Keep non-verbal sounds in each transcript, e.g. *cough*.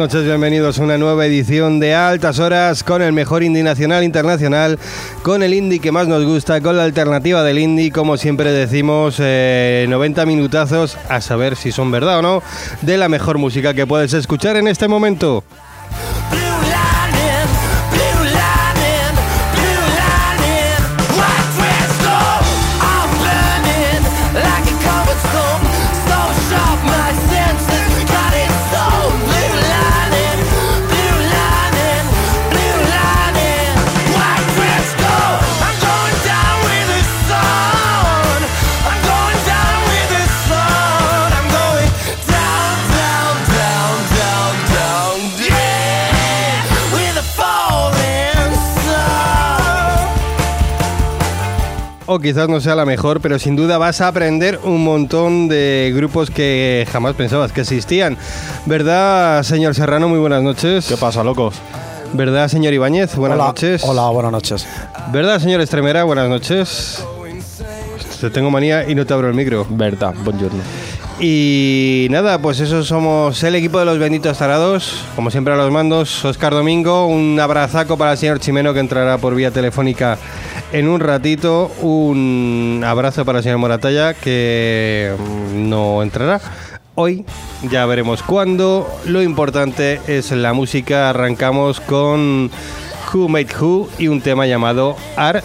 Noches, bienvenidos a una nueva edición de Altas Horas con el mejor indie nacional internacional, con el indie que más nos gusta, con la alternativa del indie, como siempre decimos, 90 eh, minutazos a saber si son verdad o no, de la mejor música que puedes escuchar en este momento. O quizás no sea la mejor, pero sin duda vas a aprender un montón de grupos que jamás pensabas que existían. ¿Verdad, señor Serrano? Muy buenas noches. ¿Qué pasa, locos? ¿Verdad, señor Ibáñez? Buenas noches. Hola, buenas noches. ¿Verdad, señor Estremera? Buenas noches. Te tengo manía y no te abro el micro. Verdad, buongiorno. Y nada, pues eso somos el equipo de los benditos tarados. Como siempre a los mandos, Oscar Domingo. Un abrazaco para el señor Chimeno que entrará por vía telefónica en un ratito. Un abrazo para el señor Moratalla que mm, no entrará. Hoy ya veremos cuándo. Lo importante es la música. Arrancamos con Who Made Who y un tema llamado Art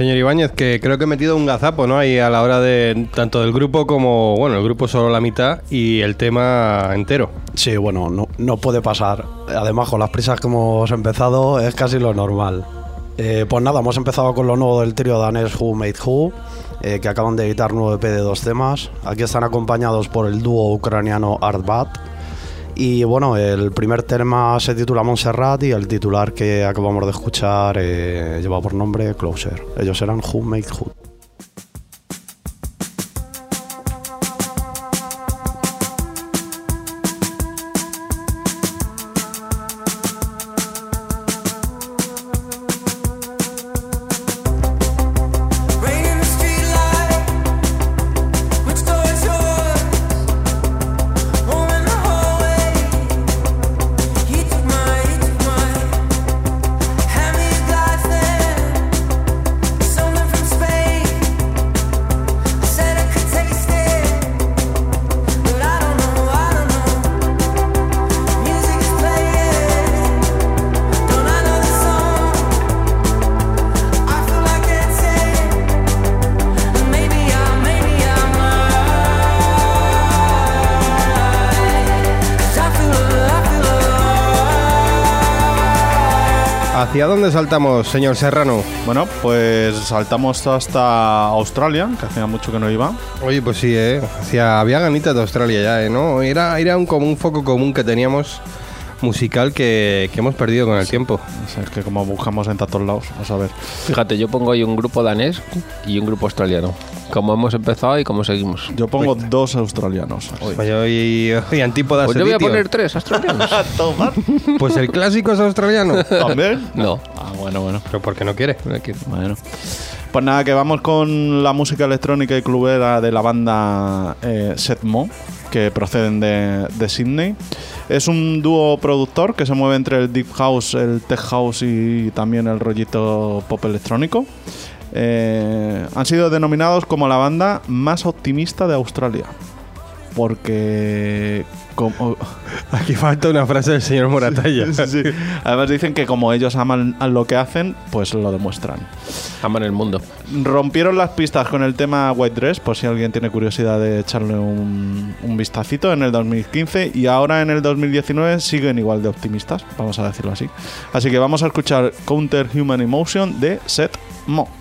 Señor Ibáñez, que creo que he metido un gazapo, ¿no? Ahí a la hora de tanto del grupo como, bueno, el grupo solo la mitad y el tema entero. Sí, bueno, no, no puede pasar. Además, con las prisas que hemos empezado, es casi lo normal. Eh, pues nada, hemos empezado con lo nuevo del trío danés Who Made Who, eh, que acaban de editar nuevo EP de dos temas. Aquí están acompañados por el dúo ucraniano Artbat. Y bueno, el primer tema se titula Montserrat y el titular que acabamos de escuchar eh, lleva por nombre Closer. Ellos eran Who Made Who. ¿Hacia dónde saltamos, señor Serrano? Bueno, pues saltamos hasta Australia, que hacía mucho que no iba. Oye, pues sí, ¿eh? Hacia, había ganitas de Australia ya, ¿eh? ¿No? Era, era un, como un foco común que teníamos musical que, que hemos perdido con el tiempo. O sea, es que como buscamos en tantos lados, a saber. Fíjate, yo pongo ahí un grupo danés y un grupo australiano. Cómo hemos empezado y cómo seguimos. Yo pongo dos australianos. hoy. Pues yo y, y antípodas Pues yo voy a poner tres australianos. *laughs* Pues el clásico es australiano. *laughs* ¿También? No. Ah, bueno, bueno. Pero porque no quiere. Bueno. Pues nada, que vamos con la música electrónica y clubera de la banda eh, Setmo, que proceden de, de Sydney. Es un dúo productor que se mueve entre el deep house, el tech house y también el rollito pop electrónico. Eh, han sido denominados como la banda más optimista de Australia. Porque como, *laughs* Aquí falta una frase del señor Moratalla. Sí, sí. *laughs* Además dicen que como ellos aman a lo que hacen, pues lo demuestran. Aman el mundo. Rompieron las pistas con el tema White Dress, por si alguien tiene curiosidad de echarle un, un vistacito en el 2015 y ahora en el 2019 siguen igual de optimistas, vamos a decirlo así. Así que vamos a escuchar Counter Human Emotion de Seth Mo.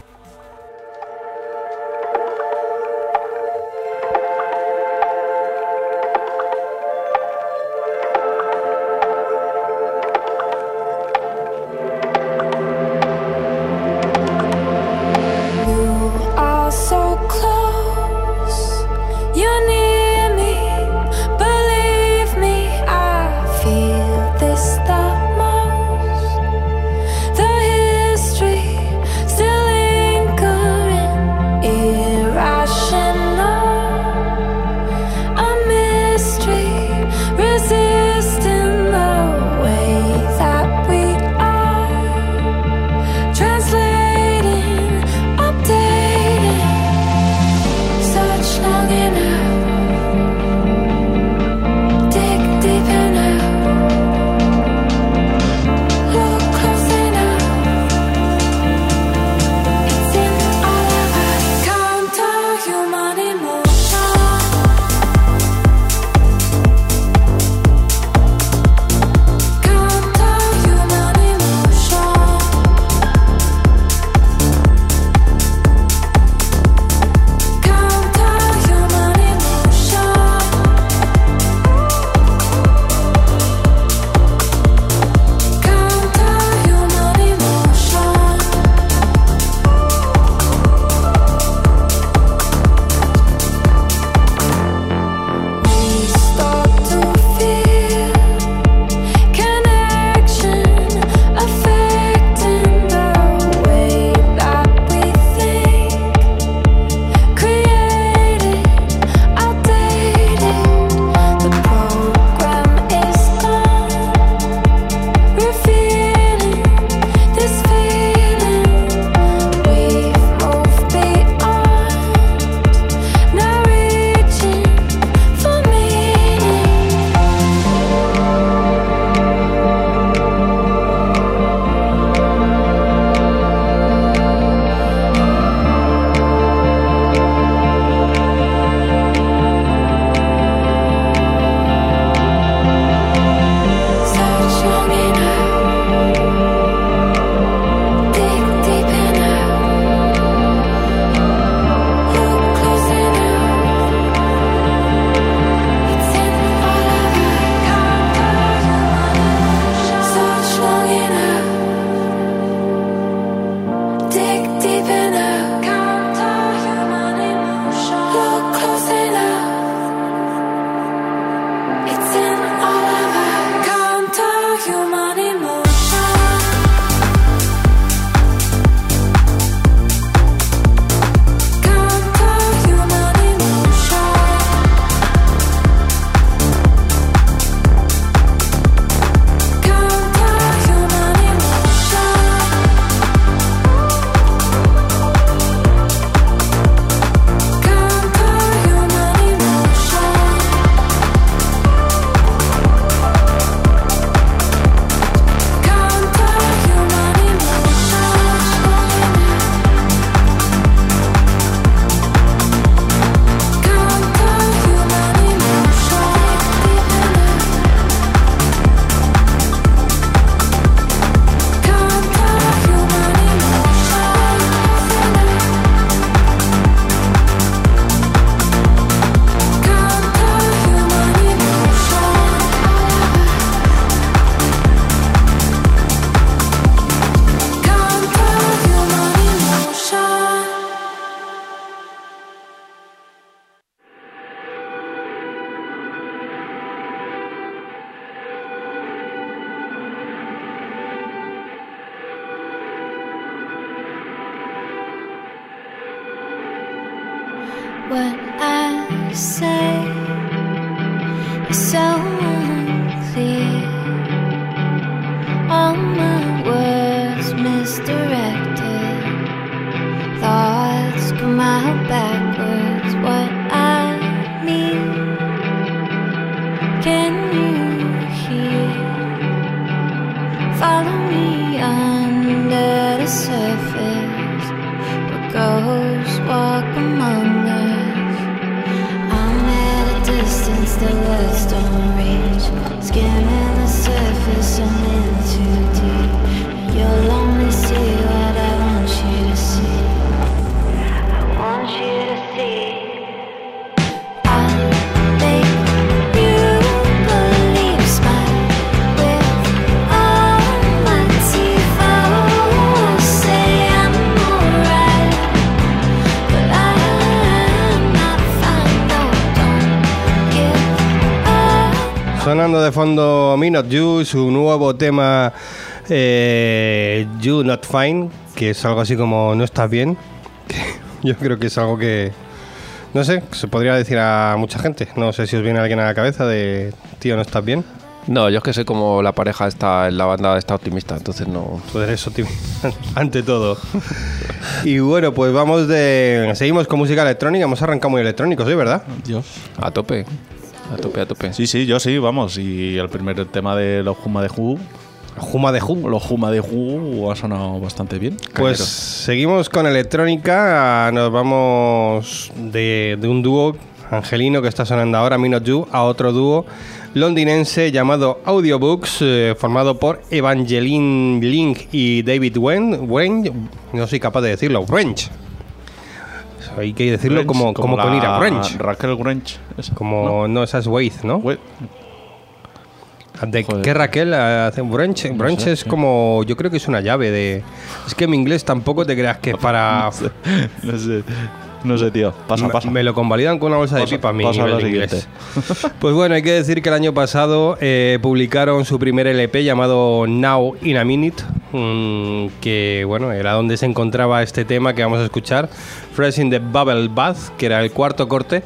Surface. De fondo Me Not You, su nuevo tema eh, You Not Fine, que es algo así como no estás bien. *laughs* Yo creo que es algo que, no sé, se podría decir a mucha gente. No sé si os viene alguien a la cabeza de, tío, no estás bien. No, yo es que sé como la pareja está en la banda está optimista, entonces no. Tú eres optimista *laughs* ante todo. Y bueno, pues vamos de... Seguimos con música electrónica. Hemos arrancado muy electrónicos hoy, ¿verdad? Dios. A tope. A tope, a tope. Sí, sí, yo sí, vamos. Y el primer tema de los Juma de Who, Juma de Ju. los Juma de Who ha sonado bastante bien. Pues Cañeros. seguimos con electrónica. Nos vamos de, de un dúo angelino que está sonando ahora, Me Not You, a otro dúo londinense llamado Audiobooks, eh, formado por Evangeline Link y David Wen. Wen no soy capaz de decirlo. Wrench. Hay que decirlo Grange, como, como, la con ira. Wrench. Raquel Grange. esa. Como, no, esa es Waith, ¿no? We- ¿De Joder. qué Raquel hace Wrench? Wrench sé, es sí. como, yo creo que es una llave de... Es que mi inglés tampoco te creas que *laughs* es para... No sé, no sé, tío. Pasa, Me- pasa. Me lo convalidan con una bolsa de Pasa- pipa mi pasa a nivel lo de inglés. siguiente. *laughs* Pues bueno, hay que decir que el año pasado eh, publicaron su primer LP llamado Now in a Minute, que bueno, era donde se encontraba este tema que vamos a escuchar, Fresh in the Bubble Bath, que era el cuarto corte.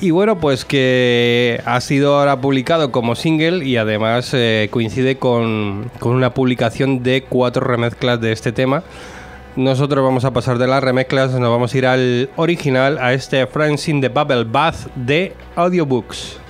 Y bueno, pues que ha sido ahora publicado como single y además eh, coincide con, con una publicación de cuatro remezclas de este tema. Nosotros vamos a pasar de las remezclas, nos vamos a ir al original, a este Friends in the Bubble Bath de Audiobooks.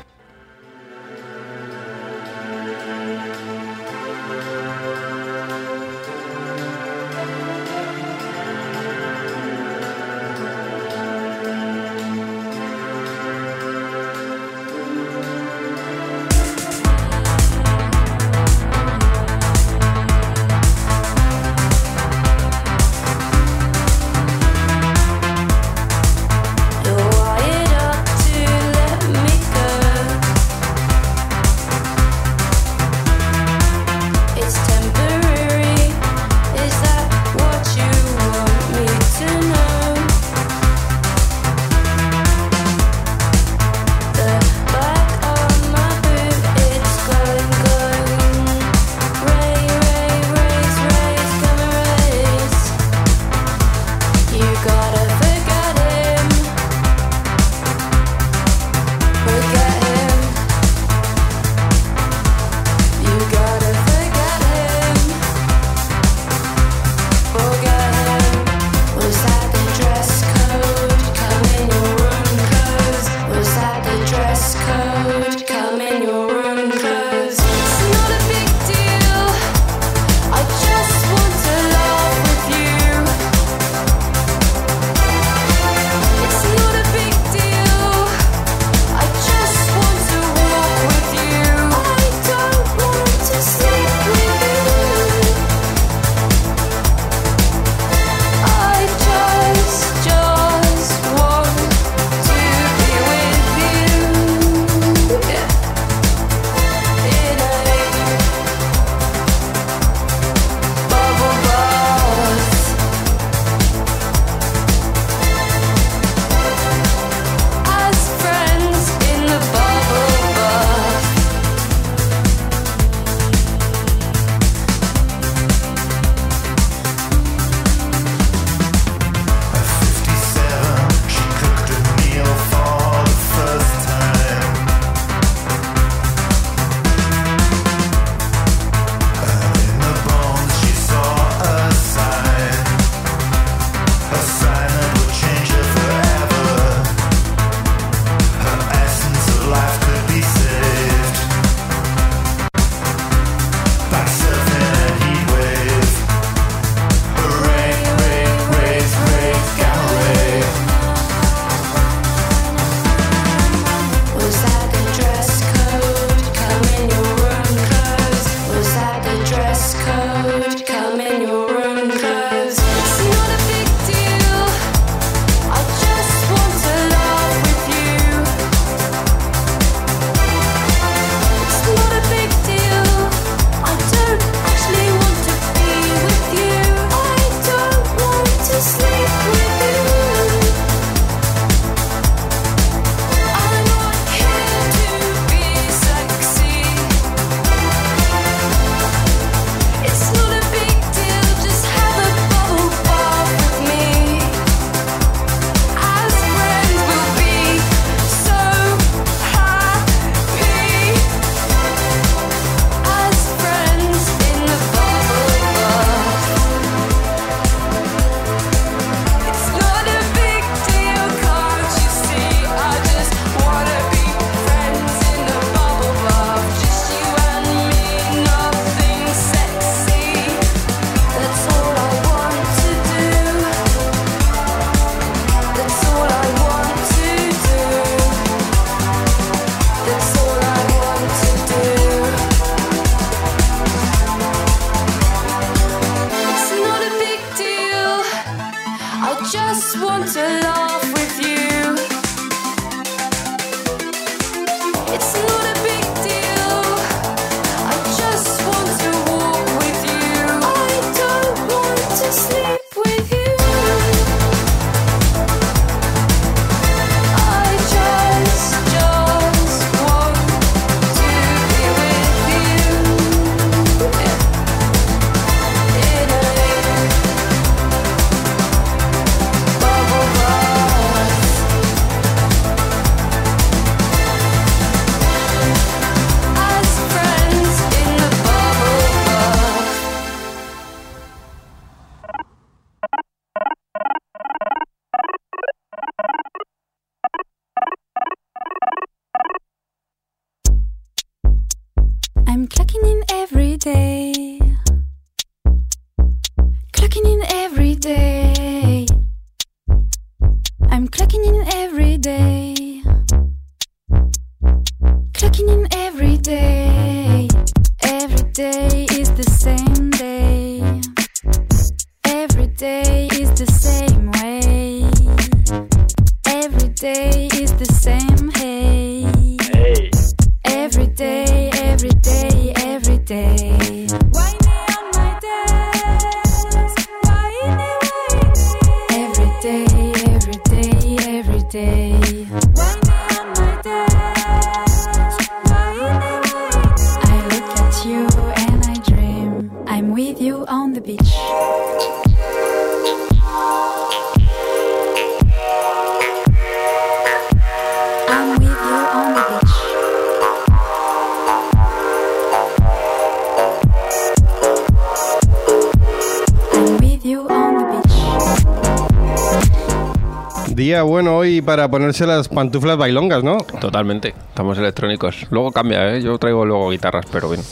Para ponerse las pantuflas bailongas, ¿no? Totalmente, estamos electrónicos. Luego cambia, ¿eh? Yo traigo luego guitarras, pero bien.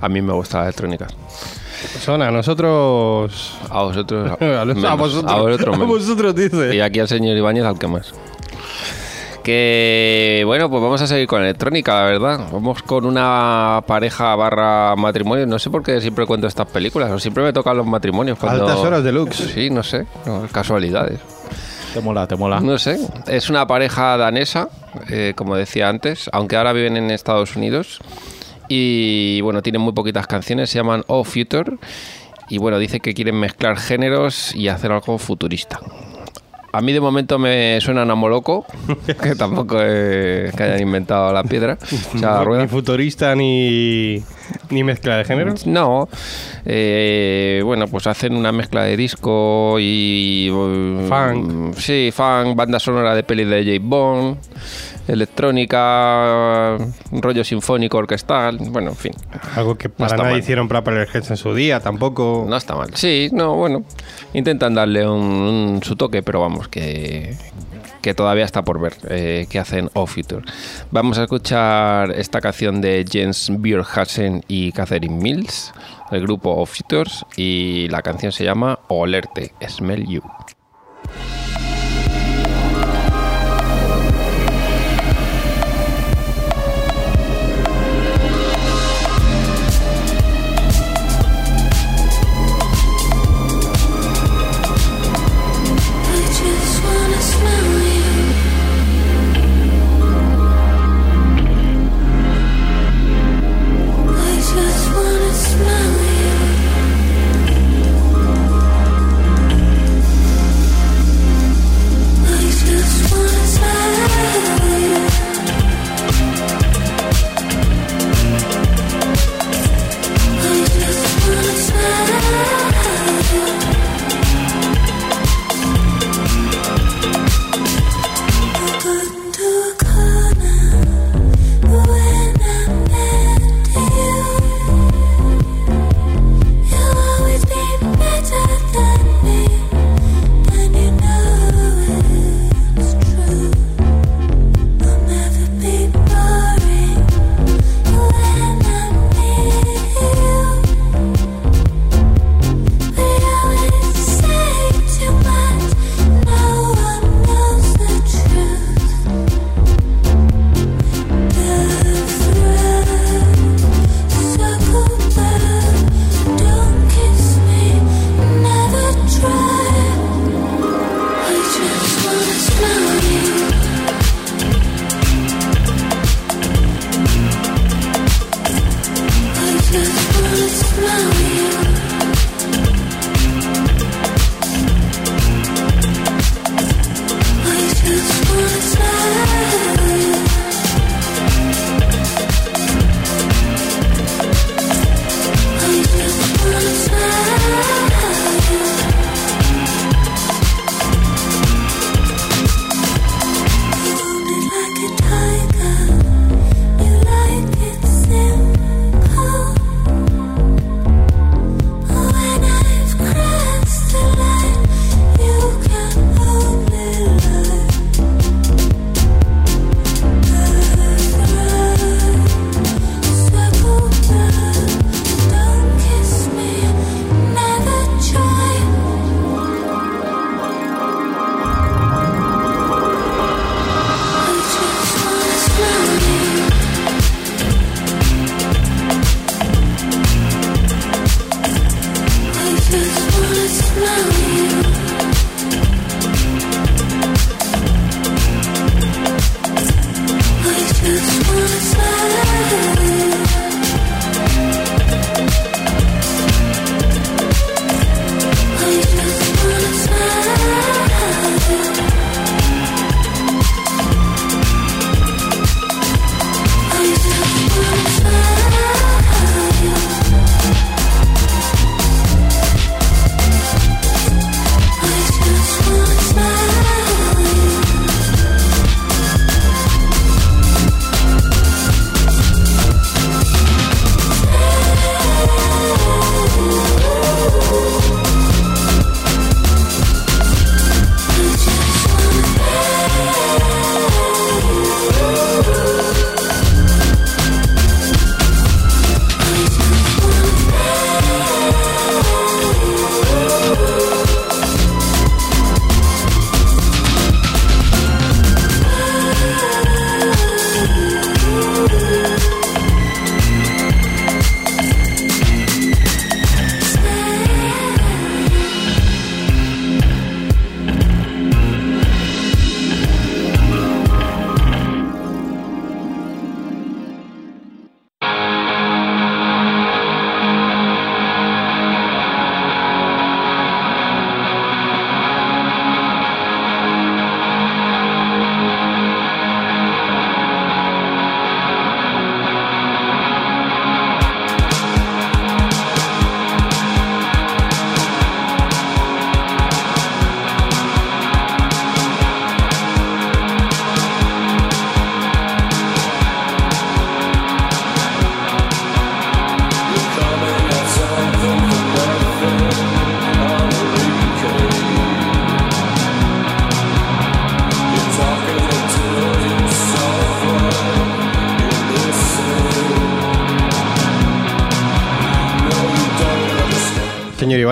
A mí me gusta la electrónica. Son a nosotros... A vosotros. *laughs* A, vosotros. A vosotros, *laughs* A menos. vosotros, dice. Y aquí al señor Ibáñez al que más. Que bueno, pues vamos a seguir con electrónica, la verdad. Vamos con una pareja barra matrimonio. No sé por qué siempre cuento estas películas, o siempre me tocan los matrimonios. Cuando... Altas horas deluxe. Sí, no sé, no, casualidades. Te mola, te mola. No sé, es una pareja danesa, eh, como decía antes, aunque ahora viven en Estados Unidos. Y bueno, tienen muy poquitas canciones, se llaman Oh Future. Y bueno, dice que quieren mezclar géneros y hacer algo futurista. A mí de momento me suenan a Moloco, *laughs* que tampoco es que hayan inventado la piedra. O sea, la Ni futurista ni, ni mezcla de género. No, eh, bueno, pues hacen una mezcla de disco y... Funk. Sí, funk, banda sonora de pelis de J. Bond, electrónica, rollo sinfónico orquestal, bueno, en fin. Algo que para nada mal. hicieron Propeller Heads en su día, tampoco. No está mal. Sí, no, bueno, intentan darle un, un- su toque, pero vamos, que, que todavía está por ver eh, qué hacen O Future. Vamos a escuchar esta canción de Jens Björkhasen y Catherine Mills, el grupo O Futures, y la canción se llama Olerte, Smell You.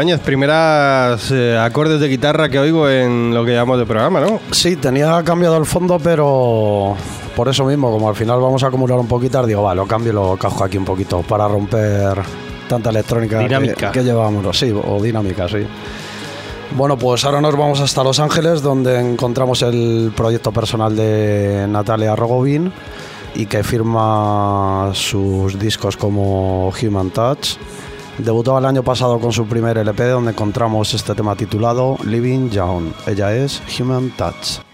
Ibáñez, primeras eh, acordes de guitarra que oigo en lo que llamamos de programa, ¿no? Sí, tenía cambiado el fondo, pero por eso mismo, como al final vamos a acumular un poquito, digo, va, lo cambio y lo cajo aquí un poquito para romper tanta electrónica que- Dinámica. que, llevábamos, sí, o dinámica, sí. Bueno, pues ahora nos vamos hasta Los Ángeles, donde encontramos el proyecto personal de Natalia Rogovin y que firma sus discos como Human Touch. Debutó el año pasado con su primer LP, donde encontramos este tema titulado Living Young. Ella es Human Touch.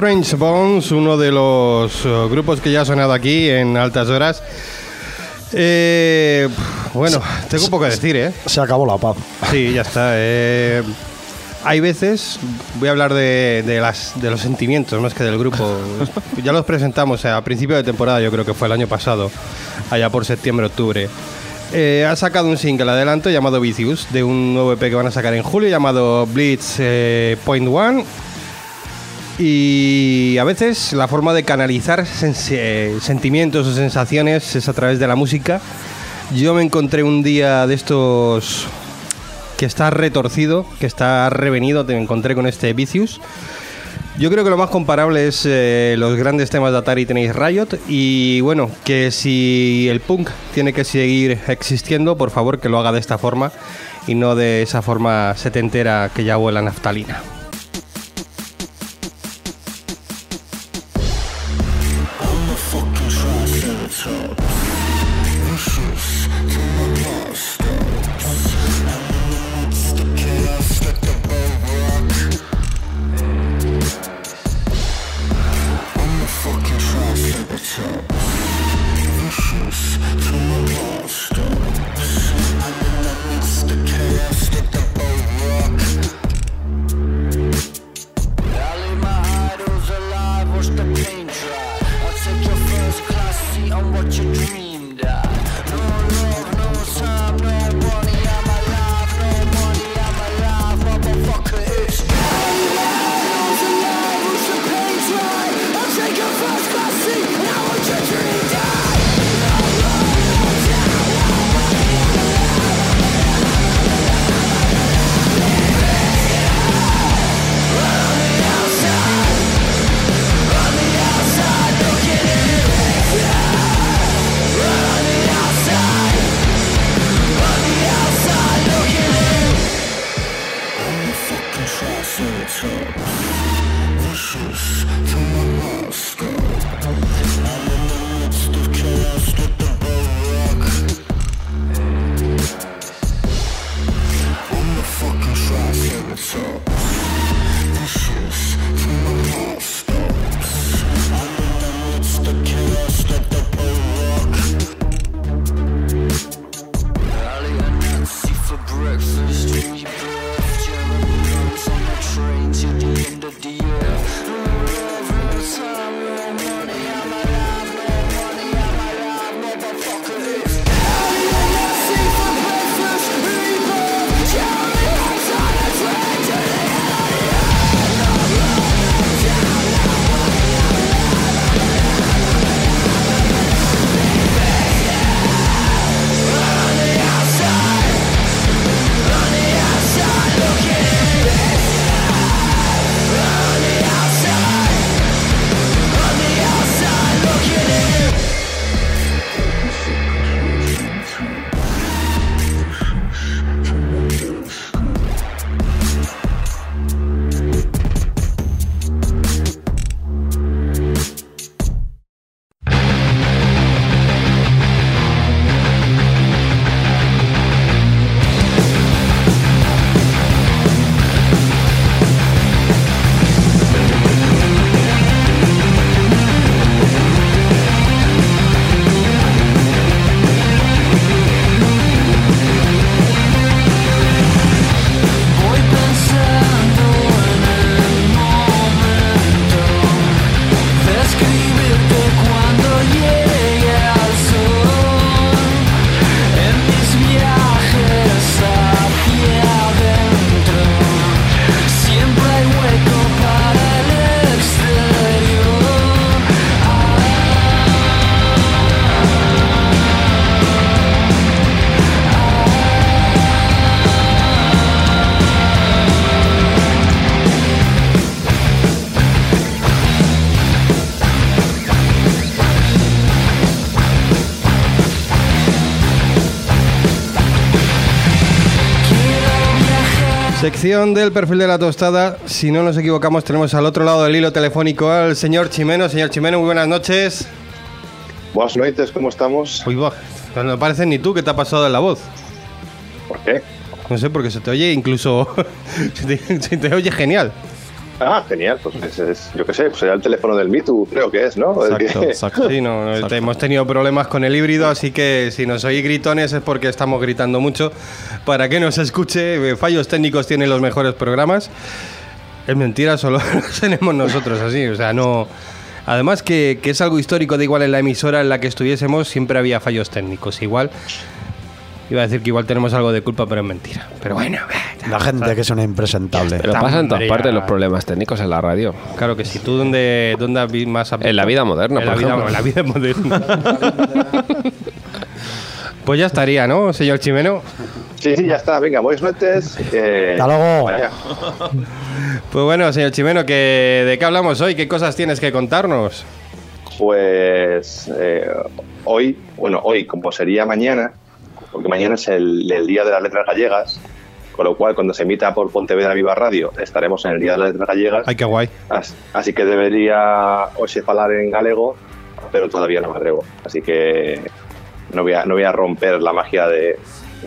Strange Bones, uno de los eh, grupos que ya ha sonado aquí en altas horas. Eh, bueno, tengo poco que decir, ¿eh? Se acabó la paz. Sí, ya está. eh. hay veces, voy a hablar de, de las, de los sentimientos más que del grupo. *laughs* ya los presentamos a principio de temporada, yo creo que fue el año pasado, allá por septiembre-octubre. Eh, ha sacado un single adelanto llamado Vicious, de un nuevo EP que van a sacar en julio llamado Blitz eh, Point One. Y a veces la forma de canalizar eh, sentimientos o sensaciones es a través de la música. Yo me encontré un día de estos que está retorcido, que está revenido, te encontré con este Vicious. Yo creo que lo más comparable es eh, los grandes temas de Atari tenéis Riot y bueno, que si el punk tiene que seguir existiendo, por favor que lo haga de esta forma y no de esa forma setentera que ya huele a naftalina. Sección del perfil de la tostada. Si no nos equivocamos, tenemos al otro lado del hilo telefónico al señor Chimeno. Señor Chimeno, muy buenas noches. Buenas noches, ¿cómo estamos? Uy, va, no pareces ni tú que te ha pasado en la voz. ¿Por qué? No sé, porque se te oye incluso. *laughs* se, te, se te oye genial. Ah, genial, pues es, es- yo qué sé, pues será el teléfono del Mitu, creo que es, ¿no? *laughs* Exacto, exacto. Sí, no, no, Exacto. hemos tenido problemas con el híbrido, así que si nos oís gritones es porque estamos gritando mucho. Para que nos escuche, eh, fallos técnicos tienen los mejores programas. Es mentira, solo *laughs* los tenemos nosotros así, o sea, no... Además que, que es algo histórico, de igual en la emisora en la que estuviésemos siempre había fallos técnicos. Igual, iba a decir que igual tenemos algo de culpa, pero es mentira. Pero bueno, La gente que es una impresentable. Pero pasa en todas partes los problemas técnicos en la radio. claro que sí. ¿Tú dónde, dónde has más En la vida moderna, En la por vida, ejemplo. en la vida moderna. pues ya estaría, ¿no, señor Chimeno? Sí, sí, ya está, venga, buenas noches. eh, Hasta luego. vaya. Pues bueno, señor Chimeno, que, ¿de qué hablamos hoy? ¿Qué cosas tienes que contarnos? Pues eh, hoy, bueno, hoy como sería mañana, porque mañana es el, el Día de las Letras Gallegas, con lo cual cuando se emita por Pontevedra Viva Radio estaremos en el Día de las Letras Gallegas, Ay, qué guay. as- así que debería hoxe falar en galego, pero todavía no me atrevo, así que no voy a, no voy a romper la magia de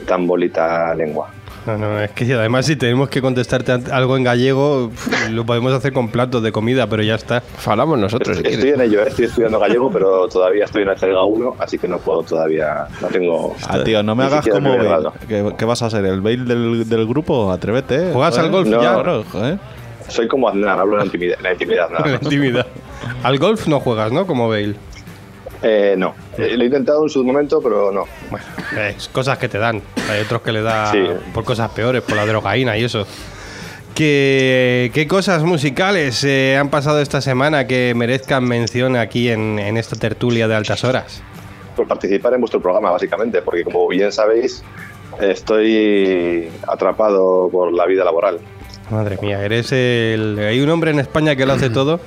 tan bonita lengua. No, no, es que además si tenemos que contestarte a- algo en gallego, lo podemos hacer con platos de comida, pero ya está. Falamos nosotros, si Estoy quieres. en ello, eh, estoy estudiando gallego, pero todavía estoy en el Cerga 1, así que no puedo todavía, no tengo... Ah, tío, no me hagas como Bale. ¿Qué, qué vas a ser? ¿El Bale del, del grupo? Atrévete. eh. ¿Juegas al golf No. ya? Joder. Soy como Aznar, hablo en la intimidad, en la intimidad nada *laughs* la intimidad. Al golf no juegas, ¿no? Como Bale. Eh, no, Eh, lo he intentado en su momento, pero no. Bueno, es cosas que te dan. Hay otros que le da Sí. por cosas peores, por la drogaína y eso. ¿Qué, qué cosas musicales eh, han pasado esta semana que merezcan mención aquí en, en esta tertulia de altas horas? Por participar en vuestro programa, básicamente, porque como bien sabéis, estoy atrapado por la vida laboral. Madre mía, eres el... Hay un hombre en España que lo hace *clears throat* todo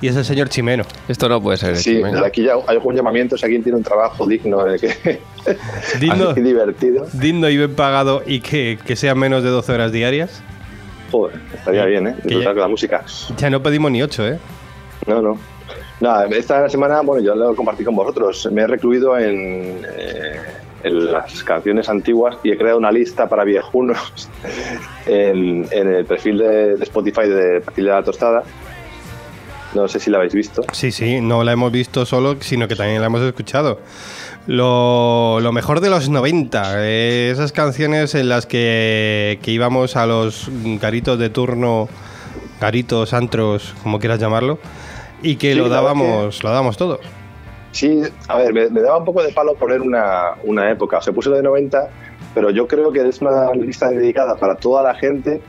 y es el señor Chimeno. Esto no puede ser. Sí, Chimeno. aquí ya hay un llamamiento si alguien tiene un trabajo digno, eh, que, *laughs* Digno, así divertido. digno y bien pagado y que, que sean menos de 12 horas diarias. Joder, estaría bien, ¿eh? que Disfrutar ya- con la música. Ya no pedimos ni 8, ¿eh? No, no. Nada, esta semana, bueno, yo lo compartí con vosotros. Me he recluido en, eh, en las canciones antiguas y he creado una lista para viejunos *laughs* en, en el perfil de, de Spotify de Perfil de la Tostada. No sé si la habéis visto. Sí, sí, no la hemos visto solo, sino que también la hemos escuchado. Lo, lo mejor de los 90, eh, esas canciones en las que, que íbamos a los garitos de turno, garitos, antros, como quieras llamarlo, y que Sí, lo la dábamos, lo dábamos todo. Sí, a ver, me, me daba un poco de palo poner una, una época. O sea, puse lo de 90, pero yo creo que es una lista dedicada para toda la gente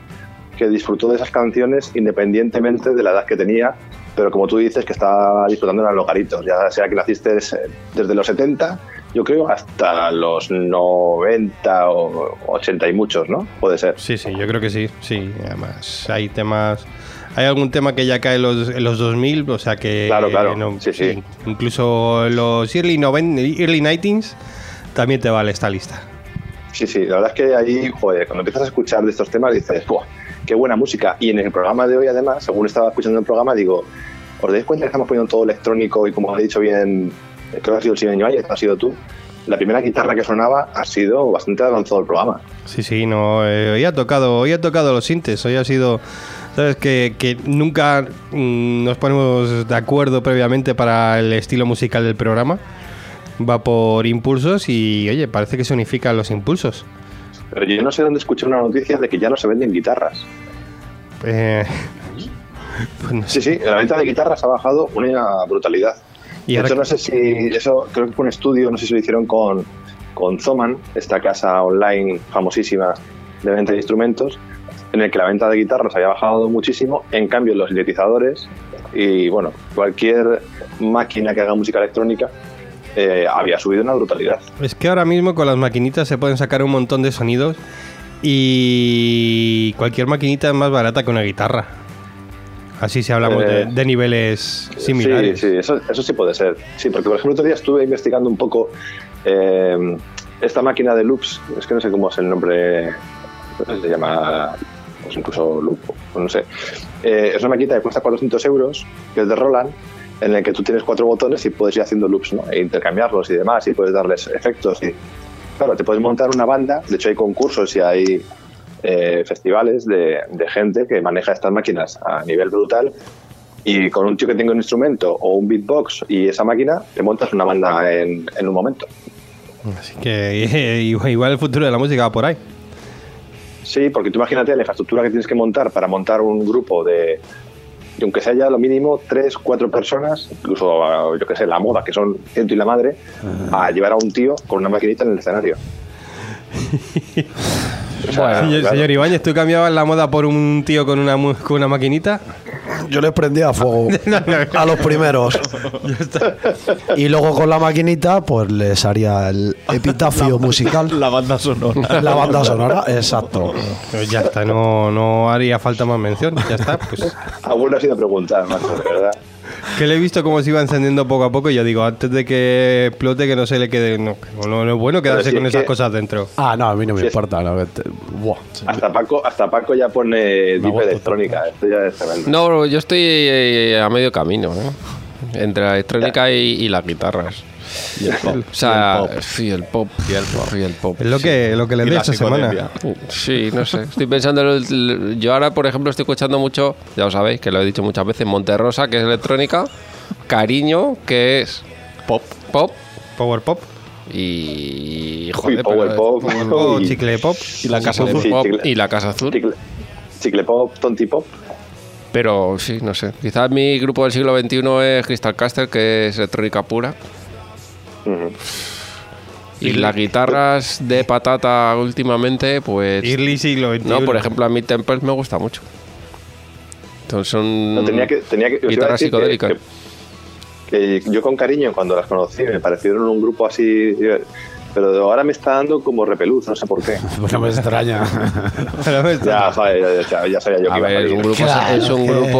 que disfrutó de esas canciones independientemente de la edad que tenía, pero como tú dices, que está disfrutando en los garitos, ya sea que naciste desde los 70, yo creo, hasta los 90 o 80 y muchos, ¿no? Puede ser. Sí, sí, yo creo que sí, sí. Además, hay temas... Hay algún tema que ya cae en los, en los 2000, o sea que... Claro, claro, sí, sí. Incluso los early, noven, early 90s también te vale esta lista. Sí, sí, la verdad es que ahí, joder, cuando empiezas a escuchar de estos temas dices, ¡buah! ¡Qué buena música! Y en el programa de hoy, además, según estaba escuchando el programa, digo, ¿os dais cuenta que estamos poniendo todo electrónico y como ha dicho bien, creo que ha sido el Simeño Ayes, ha sido tú? La primera guitarra que sonaba ha sido bastante avanzado el programa. Sí, sí, no. eh, hoy ha tocado, hoy ha tocado los sintes. Hoy ha sido, sabes que, que nunca mm, nos ponemos de acuerdo previamente para el estilo musical del programa. Va por impulsos y oye, parece que se unifican los impulsos. Pero yo no sé dónde escuché una noticia de que ya no se venden guitarras. Eh, pues no sé. Sí, sí, la venta de guitarras ha bajado una brutalidad. Y de ahora no sé si eso, creo que fue un estudio, no sé si lo hicieron con, con Zoman, esta casa online famosísima de venta de instrumentos, en el que la venta de guitarras había bajado muchísimo, en cambio los sintetizadores y bueno, cualquier máquina que haga música electrónica eh, había subido una brutalidad. Es que ahora mismo con las maquinitas se pueden sacar un montón de sonidos y cualquier maquinita es más barata que una guitarra. Así si hablamos de, Eh, de niveles similares. Sí, sí, eso, eso sí puede ser. Sí, porque por ejemplo, otro día estuve investigando un poco eh, esta máquina de loops, es que no sé cómo es el nombre, se llama, pues incluso loop, no sé. Eh, es una maquinita que cuesta 400 euros, que es de Roland, en el que tú tienes cuatro botones y puedes ir haciendo loops, ¿no? E intercambiarlos y demás, y puedes darles efectos. Y, claro, te puedes montar una banda, de hecho hay concursos y hay eh, festivales de, de gente que maneja estas máquinas a nivel brutal y con un tío que tenga un instrumento o un beatbox y esa máquina, te montas una banda en, en un momento. Así que *laughs* igual el futuro de la música va por ahí. Sí, porque tú imagínate la infraestructura que tienes que montar para montar un grupo de, y aunque sea ya lo mínimo tres, cuatro personas, incluso yo que sé, la moda, que son ciento y la madre, a llevar a un tío con una maquinita en el escenario. *laughs* O sea, señor, claro. señor Ibáñez, ¿tú cambiabas la moda por un tío con una, con una maquinita? Yo les prendía fuego *laughs* a los primeros. Y luego con la maquinita, pues les haría el epitafio *laughs* musical. *laughs* La banda sonora. La banda sonora, exacto. Pues ya está, no, no haría falta más mención. Ya está, pues. Aún no ha sido preguntar, de verdad. Que le he visto cómo se iba encendiendo poco a poco y yo digo, antes de que explote, que no se le quede. No, no, no es bueno quedarse si con es esas que- cosas dentro. Ah, no, a mí no me es- importa. no, que te- buah. Hasta Paco, hasta Paco ya pone deep vuelto electrónica. Esto ya es. No, yo estoy eh, a medio camino, ¿no? Entre la electrónica y, y las guitarras. *laughs* Y el pop. O sea, Y el pop. sí, el pop. Y el pop. Y el pop. Es lo que, lo que le Y di la esta semana. psicodelia. Sí, no sé. Estoy pensando. en el- Yo ahora, por ejemplo, estoy escuchando mucho, ya lo sabéis, que lo he dicho muchas veces, Monterrosa, que es electrónica, Cariño, que es Pop. pop, Power pop, y. Uy, Joder, Power pero- Pop. o uy, chicle pop. Y la casa azul. Pop chicle- y la Casa Azul. Chicle, chicle pop, tonti pop. Pero sí, no sé. Quizás mi grupo del siglo XXI es Crystal Caster, que es electrónica pura. Y las guitarras de patata últimamente, pues. Early siglo XXI. No, por ejemplo, a mí Temples me gusta mucho. Entonces son No, tenía que, tenía que, guitarras psicodélicas. que- que yo con cariño, cuando las conocí, me parecieron un grupo así. Pero ahora me está dando como repeluz, no sé por qué. *laughs* No *laughs* me extraña. Ya, joder, ya, ya sabía yo que A iba a ver, salir. un grupo Claro es un que- grupo.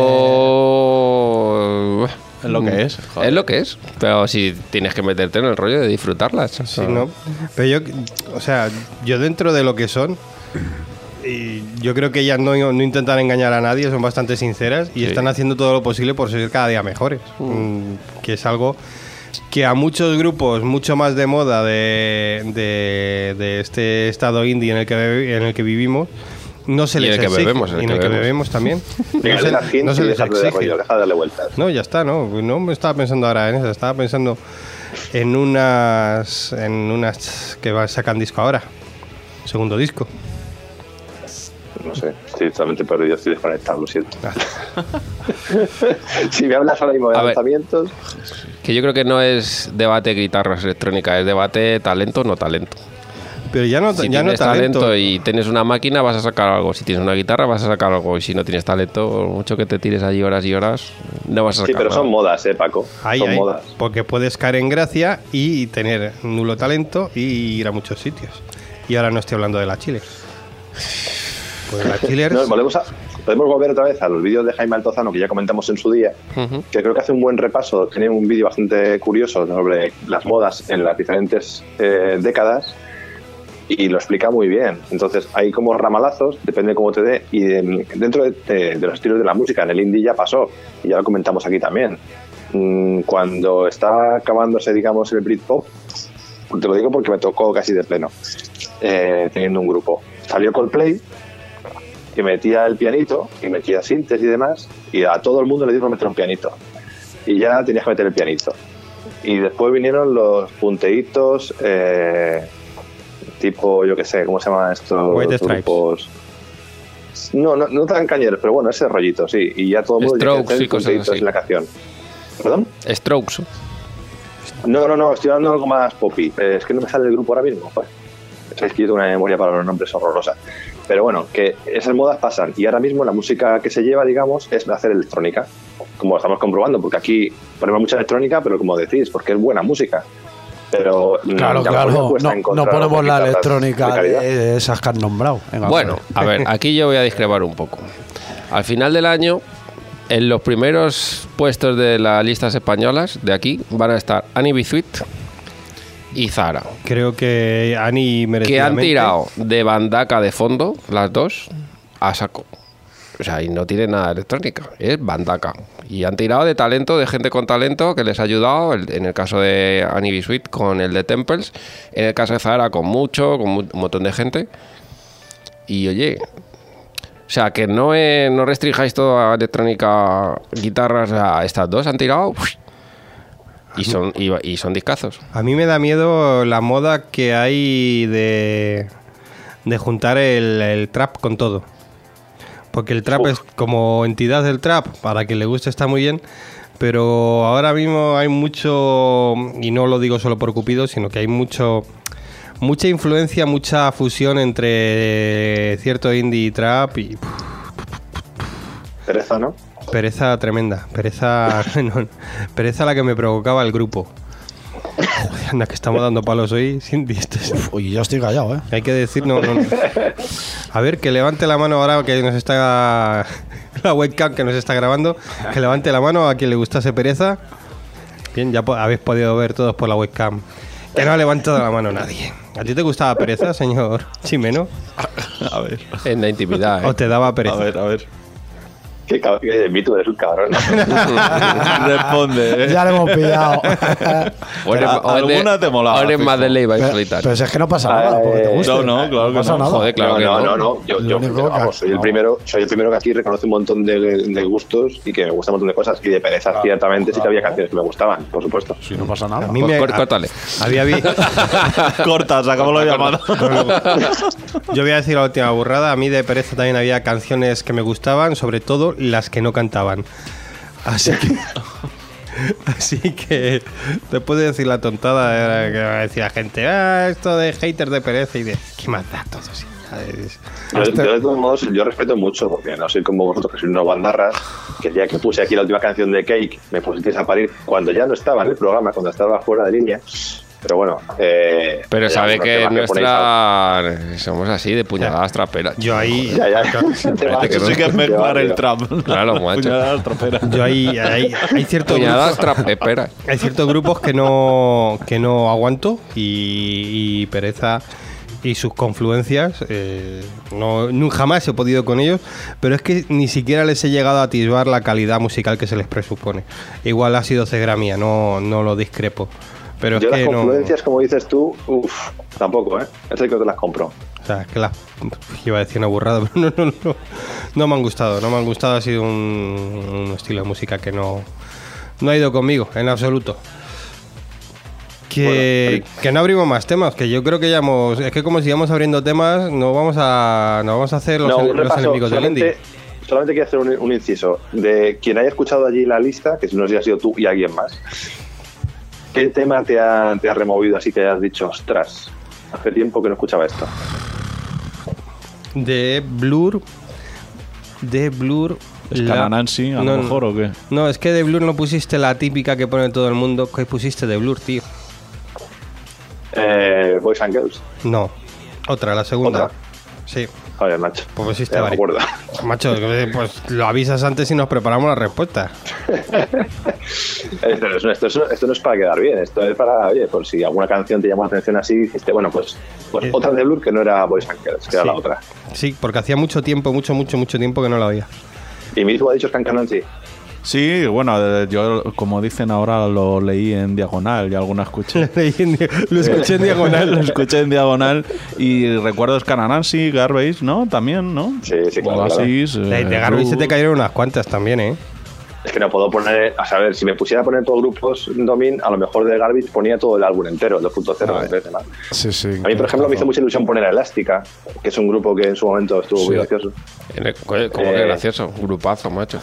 Es lo que es. Es lo que es. Pero si tienes que meterte en el rollo de disfrutarlas. Sí, ¿no? Pero yo, o sea, yo dentro de lo que son, y yo creo que ellas no, no intentan engañar a nadie, son bastante sinceras y Sí. están haciendo todo lo posible por ser cada día mejores. Mm, que es algo que a muchos grupos mucho más de moda de, de- de este estado indie en el que, en el que vivimos, no se Y les el que bebemos, y el que bebemos. bebemos también. *laughs* No se, gente no se y les de exige. rollo, deja de darle vueltas. No, ya está, no. No me estaba pensando ahora en eso, estaba pensando en unas. en unas que sacan disco ahora. Segundo disco. No sé, estoy totalmente perdido, estoy desconectado, lo siento. *laughs* si me hablas ahora mismo de A ver. Que yo creo que no es debate guitarras electrónicas, es debate talento no talento. Pero ya no, Si ya no tienes talento. talento. y tienes una máquina, vas a sacar algo. Si tienes una guitarra, vas a sacar algo. Y si no tienes talento, mucho que te tires allí horas y horas, no vas a sí, sacar pero son nada. modas, eh, Paco. Ahí, son modas. Porque puedes caer en gracia y tener nulo talento y ir a muchos sitios. Y ahora no estoy hablando de la Chile. Pues la Chile No, volvemos a, podemos volver otra vez a los vídeos de Jaime Altozano que ya comentamos en su día, que creo que hace un buen repaso, tiene un vídeo bastante curioso sobre las modas en las diferentes eh, décadas y lo explica muy bien. Entonces hay como ramalazos, depende de cómo te dé, y em, dentro de, los estilos de la música, en el indie ya pasó, y ya lo comentamos aquí también. Mm, Cuando estaba acabándose, digamos, el Britpop, te lo digo porque me tocó casi de pleno, eh, teniendo un grupo. Salió Coldplay, que metía el pianito y metía sintes y demás, y a todo el mundo le dieron meter un pianito. Y ya tenías que meter el pianito. Y después vinieron los punteitos, eh, tipo, yo qué sé, ¿cómo se llaman estos White Stripes. grupos? No, no, no tan cañeros, pero bueno, ese rollito, sí. Y ya todo el mundo Strokes cosas así. en la canción. ¿Perdón? Strokes. No, no, no, estoy hablando de algo más poppy. Eh, es que no me sale el grupo ahora mismo. Joder. Es que yo tengo una memoria para los nombres horrorosa. Pero bueno, que esas modas pasan. Y ahora mismo la música que se lleva, digamos, es hacer electrónica. Como estamos comprobando, porque aquí ponemos mucha electrónica, pero como decís, porque es buena música. Pero mm, Claro, claro. No, no ponemos la electrónica de esas que has nombrado. Venga, Bueno, a ver, aquí yo voy a discrepar un poco. Al final del año, en los primeros puestos de las listas españolas de aquí van a estar Annie B. Sweet y Zara, Creo que Ani que han merecidamente... tirado de bandaca de fondo, las dos, a saco. O sea, y no tiene nada electrónica, es bandaca. Y han tirado de talento, de gente con talento que les ha ayudado, en el caso de Annie con el de Temples, en el caso de Zahara con mucho, con un montón de gente. Y oye, o sea, que no, eh, no restringáis todo a electrónica, guitarras, a estas dos han tirado y son, y, son discazos. A mí me da miedo la moda que hay de, de juntar el trap con todo. Porque el trap es como entidad del trap, para quien le guste está muy bien, pero ahora mismo hay mucho, y no lo digo solo por Cupido, sino que hay mucho mucha influencia, mucha fusión entre cierto indie y trap y Pereza, ¿no? pereza tremenda, pereza, *laughs* no, pereza la que me provocaba el grupo. Joder, anda que estamos dando palos hoy sin Uy, yo estoy callado, ¿eh? Hay que decir, no, no, no. A ver, que levante la mano ahora que nos está *laughs* la webcam que nos está grabando. Que levante la mano a quien le gustase pereza. Bien, ya po- habéis podido ver todos por la webcam. Que no ha levantado la mano nadie. ¿A ti te gustaba pereza, señor Chimeno? *laughs* A ver, En la intimidad. ¿eh? ¿O te daba a pereza? ver, a ver. Qué cabrón, que Mito eres un cabrón. *laughs* Responde. ¿eh? Ya le hemos pillado. *laughs* O eres- A- o eres- alguna te molaba, o eres más de Leiva y pero, solitario. pero si es que no pasa nada, porque te guste. no, no, claro que pasa no. nada. Joder, claro no, que no, no. no, no. Yo, Lo yo- vamos, soy el no. primero, soy el primero que aquí reconoce un montón de, de gustos y que me gusta un montón de cosas. Y de pereza, ciertamente, sí que había canciones que me gustaban, por supuesto. Si no pasa nada. A mí Pues me. córtale. había vi- *laughs* Corta, se acabó la llamada. Yo voy a decir la última burrada. A mí de pereza también había canciones que me gustaban, sobre todo las que no cantaban. Así que. *laughs* Así que después de decir la tontada era que va a decir la gente, ah, esto de hater de pereza y de ¿qué más da todo? sí, ya es- Yo, yo, de todos modos, yo respeto mucho, porque no soy como vosotros, que sois unos bandarras, que el día que puse aquí la última canción de Cake, me pusisteis a parir cuando ya no estaba en el programa, cuando estaba fuera de línea. Pero bueno. Eh, Pero sabe que ponéis a- nuestra. Somos así, de puñaladas traperas. Yo ahí, Ya, ya. *laughs* Que Eso sí que es va, el trap. Claro, macho. Puñaladas traperas. yo ahí, ahí- hay ciertos Puñaladas grupos, traperas. *laughs* hay ciertos grupos que no que no aguanto y, y pereza y sus confluencias eh, no, nu- jamás he podido con ellos pero es que ni siquiera les he llegado a atisbar la calidad musical que se les presupone igual ha sido cegra mía no, no lo discrepo pero Yo es las que no confluencias, como dices tú, uff, tampoco, ¿eh? Es el que te las compro. o sea, es que las iba a decir una burrada *laughs* pero no, no, no, no me han gustado no me han gustado ha sido un, un estilo de música que no no ha ido conmigo en absoluto Que, Bueno, que no abrimos más temas, que yo creo que ya hemos. Es que como sigamos abriendo temas, no vamos a, no vamos a hacer los, No, en- un los repaso, enemigos del indie. solamente quiero hacer un, un inciso. De quien haya escuchado allí la lista, que si no si ha sido tú y alguien más, ¿qué tema te ha, te ha removido así que hayas dicho, ostras, hace tiempo que no escuchaba esto? De Blur. De Blur. ¿Es Cara Nancy, a lo mejor, o qué? No, es que de Blur no pusiste la típica que pone todo el mundo. que pusiste de Blur, tío? Eh, Boys and Girls. No. Otra, la segunda. ¿Otra? Sí. Joder, macho. Pues me varias. acuerdo. Macho, pues lo avisas antes y nos preparamos la respuesta. *laughs* Esto, no es- esto, es- esto no es para quedar bien, esto es para, oye, por si alguna canción te llamó la atención así, dijiste, bueno, pues, pues Eh. otra de Blur que no era Boys and Girls, que era Sí. la otra. Sí, porque hacía mucho tiempo, mucho, mucho, mucho tiempo que no la oía. Y mismo ha dicho Scan Nancy. Sí, bueno, eh, yo, como dicen ahora, lo leí en diagonal y alguna escuché. *laughs* Leí en di- lo escuché en *laughs* lo diagonal. escuché en diagonal y recuerdo Scananansi, Garbage, ¿no? También, ¿no? Sí, sí, claro, Oasis, De, eh, de Garby se te cayeron unas cuantas también, ¿eh? Es que no puedo poner, a saber, si me pusiera a poner todos grupos Domin, a lo mejor de Garbage ponía todo el álbum entero, el 2.0 en vez de nada. Sí, sí. A mí, por ejemplo, me hizo mucha ilusión poner a Elástica, que es un grupo que en su momento estuvo muy gracioso. El- Como que Eh. gracioso. Grupazo, macho.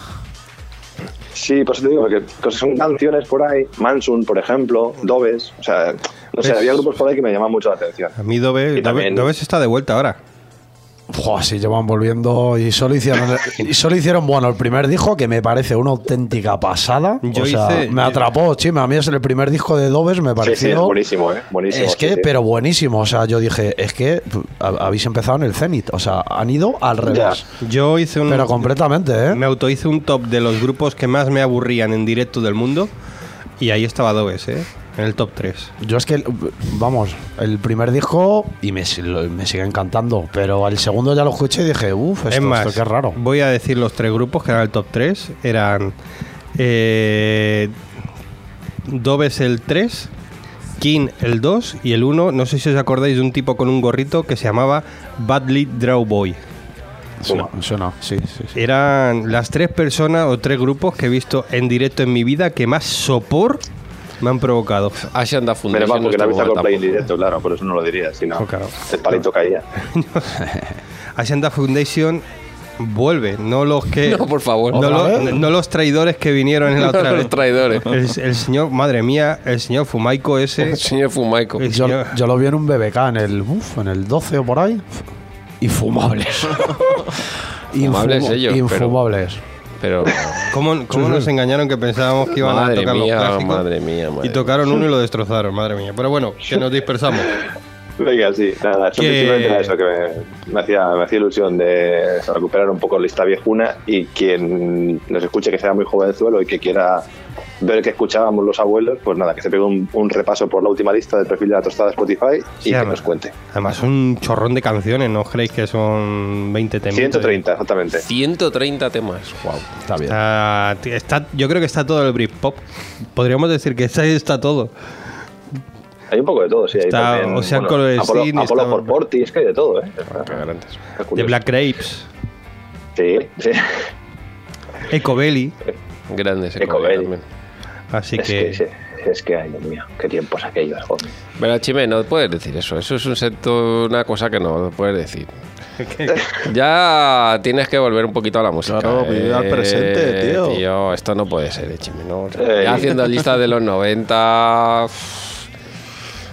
Sí, pues te digo, porque son canciones por ahí, Mansun, por ejemplo, Dobes, o sea, no sé, ¿Ves? había grupos por ahí que me llamaban mucho la atención. A mí Dove, Y Dove, también- Dove se está de vuelta ahora. Buah, sí, llevan volviendo y solo hicieron y solo hicieron bueno el primer disco que me parece una auténtica pasada. Yo o sea, hice- me atrapó, chima. A mí es el primer disco de Doves, me Sí, sí, pareció. es buenísimo, ¿eh? Buenísimo. Es sí, que, sí. pero buenísimo. O sea, yo dije, es que ha- habéis empezado en el Zenit. O sea, han ido al revés. Yo hice un. Pero completamente, ¿eh? Me autohice un top de los grupos que más me aburrían en directo del mundo. Y ahí estaba Doves, ¿eh? En el top 3. Yo es que, vamos, el primer disco y me, me sigue encantando, pero el segundo ya lo escuché y dije, uff, es esto, más, esto qué raro. voy a decir los tres grupos que eran el top 3. Eran eh, Doves el 3, King el 2 y el 1, no sé si os acordáis de un tipo con un gorrito que se llamaba Badly Draw Boy. Suena, suena, sí, sí, sí. Eran las tres personas o tres grupos que he visto en directo en mi vida que más sopor me han provocado. Menos Foundation. mal porque la estuvo vista con play en directo, claro, por eso no lo diría, si no, Oh, claro. el palito caía. *laughs* Ascenda Foundation vuelve, no los que. *laughs* No, por favor. no, no los traidores que vinieron en la *laughs* otra Los vez. traidores. El, el señor, madre mía, el señor Fumaico ese. El señor Fumaico. El Yo, señor- yo lo vi en un BBK en el, uf, en el 12 o por ahí. Infumables. Fumables Infumo- ellos, Infumables. Pero. *laughs* ¿Cómo, cómo nos engañaron que pensábamos que iban a tocar mía, los clásicos? madre mía, madre y tocaron uno y lo destrozaron, madre mía. Pero bueno, que nos dispersamos. *laughs* Venga, sí, nada, Que- simplemente era eso que me, me hacía, me hacía ilusión de recuperar un poco la lista viejuna y quien nos escuche que sea muy jovenzuelo y que quiera ver qué escuchábamos los abuelos, pues nada, que se pegue un, un repaso por la última lista del perfil de la tostada de Spotify y Sí, que además- nos cuente. Además, un chorrón de canciones, ¿no creéis que son 20 temas? 130, exactamente. 130 temas. Wow. Está bien. Está, está- yo creo que está todo el Britpop. Podríamos decir que está, está todo. Hay un poco de todo, sí. Hay Está también, Ocean Color Apolo, Apolo está- por Porti, es que hay de todo, ¿eh? Curioso. Black Grapes, Sí, sí. Ecobelly. Grandes Ecobelly. también. Así Es que. que, sí, es que, ay, Dios mío, qué tiempos aquellos, joder. Pero Chime, no puedes decir eso. Eso es un secto, una cosa que no puedes decir. *laughs* Ya tienes que volver un poquito a la música. Claro, vive al presente, tío. Tío, esto no puede ser, eh, Chime. ¿no? O sea, Eh. ya haciendo listas de los 90.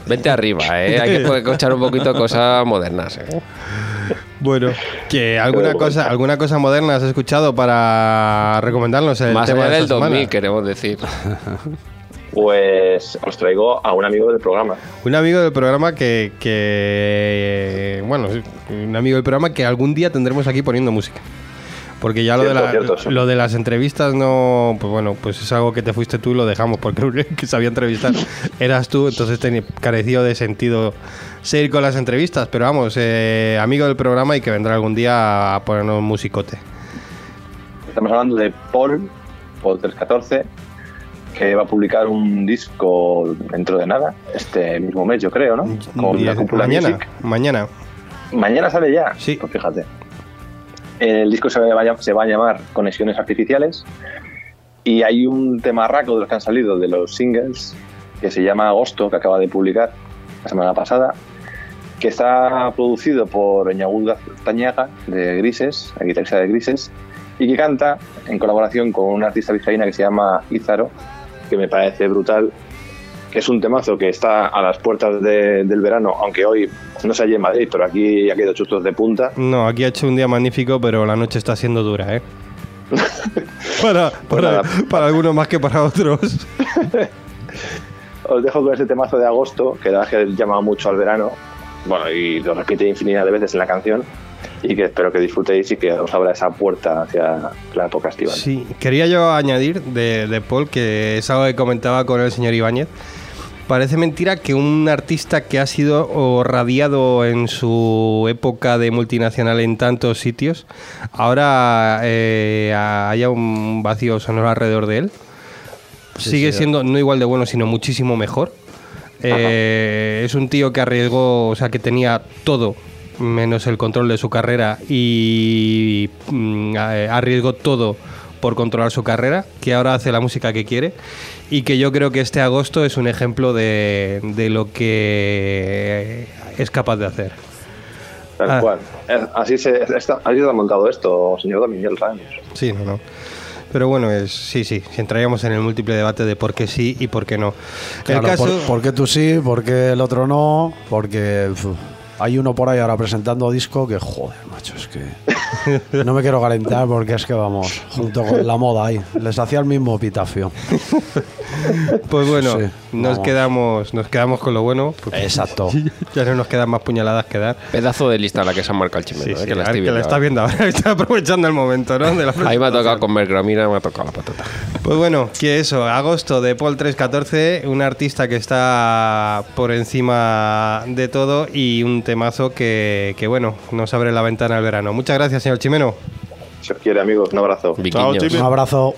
Vente arriba, ¿eh? Hay que *laughs* escuchar un poquito cosas modernas. ¿eh? Bueno, que alguna Pero bueno. cosa, alguna cosa moderna has escuchado para recomendarnos el Más tema allá de del esta 2000, semana? queremos decir. Pues os traigo a un amigo del programa. Un amigo del programa que, que bueno, sí, un amigo del programa que algún día tendremos aquí poniendo música. Porque ya lo, Cierto, de la- cierto, lo de las entrevistas no, pues bueno, pues es algo que te fuiste tú y lo dejamos porque *laughs* el que sabía entrevistar eras tú, entonces careció de sentido seguir con las entrevistas. Pero vamos, eh, amigo del programa y que vendrá algún día a ponernos un musicote. Estamos hablando de Paul, Paul 314, que va a publicar un disco dentro de nada, este mismo mes, yo creo, ¿no? Con Y la cúpula mañana, Music. mañana. Mañana sale ya. Sí. Pues fíjate. El disco se va, a, llam- se va a llamar Conexiones Artificiales y hay un temarraco de los que han salido de los singles que se llama Agosto, que acaba de publicar la semana pasada, que está producido por Eñagut Tañaga de Grises, la guitarrista de Grises, y que canta en colaboración con una artista vizcaína que se llama Ízaro, que me parece brutal que es un temazo que está a las puertas de- del verano, aunque hoy no se halla en Madrid, pero aquí ha quedado chustos de punta. No, aquí ha hecho un día magnífico, pero la noche está siendo dura, ¿eh? *laughs* para, para, nada. para algunos más que para otros. *laughs* Os dejo con ese temazo de agosto, que la verdad es que llama mucho al verano, bueno, y lo repite infinidad de veces en la canción, y que espero que disfrutéis y que os abra esa puerta hacia la época estival. Sí, quería yo añadir de, de Paul, que es algo que comentaba con el señor Ibáñez. Parece mentira que un artista que ha sido o radiado en su época de multinacional en tantos sitios, ahora eh, haya un vacío sonoro alrededor de él. Sigue siendo no igual de bueno, sino muchísimo mejor. Eh, es un tío que arriesgó, o sea, que tenía todo menos el control de su carrera y mm, a- arriesgó todo por controlar su carrera, que ahora hace la música que quiere y que yo creo que este agosto es un ejemplo de, de lo que es capaz de hacer. Tal Ah. cual. Así se, está, así ha montado esto, señor Domínguez Ramos. Sí, no, no. Pero bueno, es, sí, sí, si entraríamos en el múltiple debate de por qué sí y por qué no. Claro, el caso, por, por qué tú sí? ¿Por qué el otro no? Porque hay uno por ahí ahora presentando disco que, joder, macho, es que *laughs* no me quiero calentar porque es que vamos, junto con la moda ahí, les hacía el mismo epitafio. *laughs* *laughs* Pues bueno, nos, quedamos, nos quedamos con lo bueno. Exacto. *laughs* Ya no nos quedan más puñaladas que dar. Pedazo de lista la que se ha marcado el chimeno. sí, eh, que, la, está viendo ahora. *laughs* Está aprovechando el momento, ¿no? Ahí me ha tocado comer gramina, me ha tocado la patata. Pues bueno, que eso, agosto de Paul 314, un artista que está por encima de todo y un temazo que, que bueno, nos abre la ventana al verano. Muchas gracias, señor Chimeno. Se os quiere, amigos. Un abrazo. Un abrazo.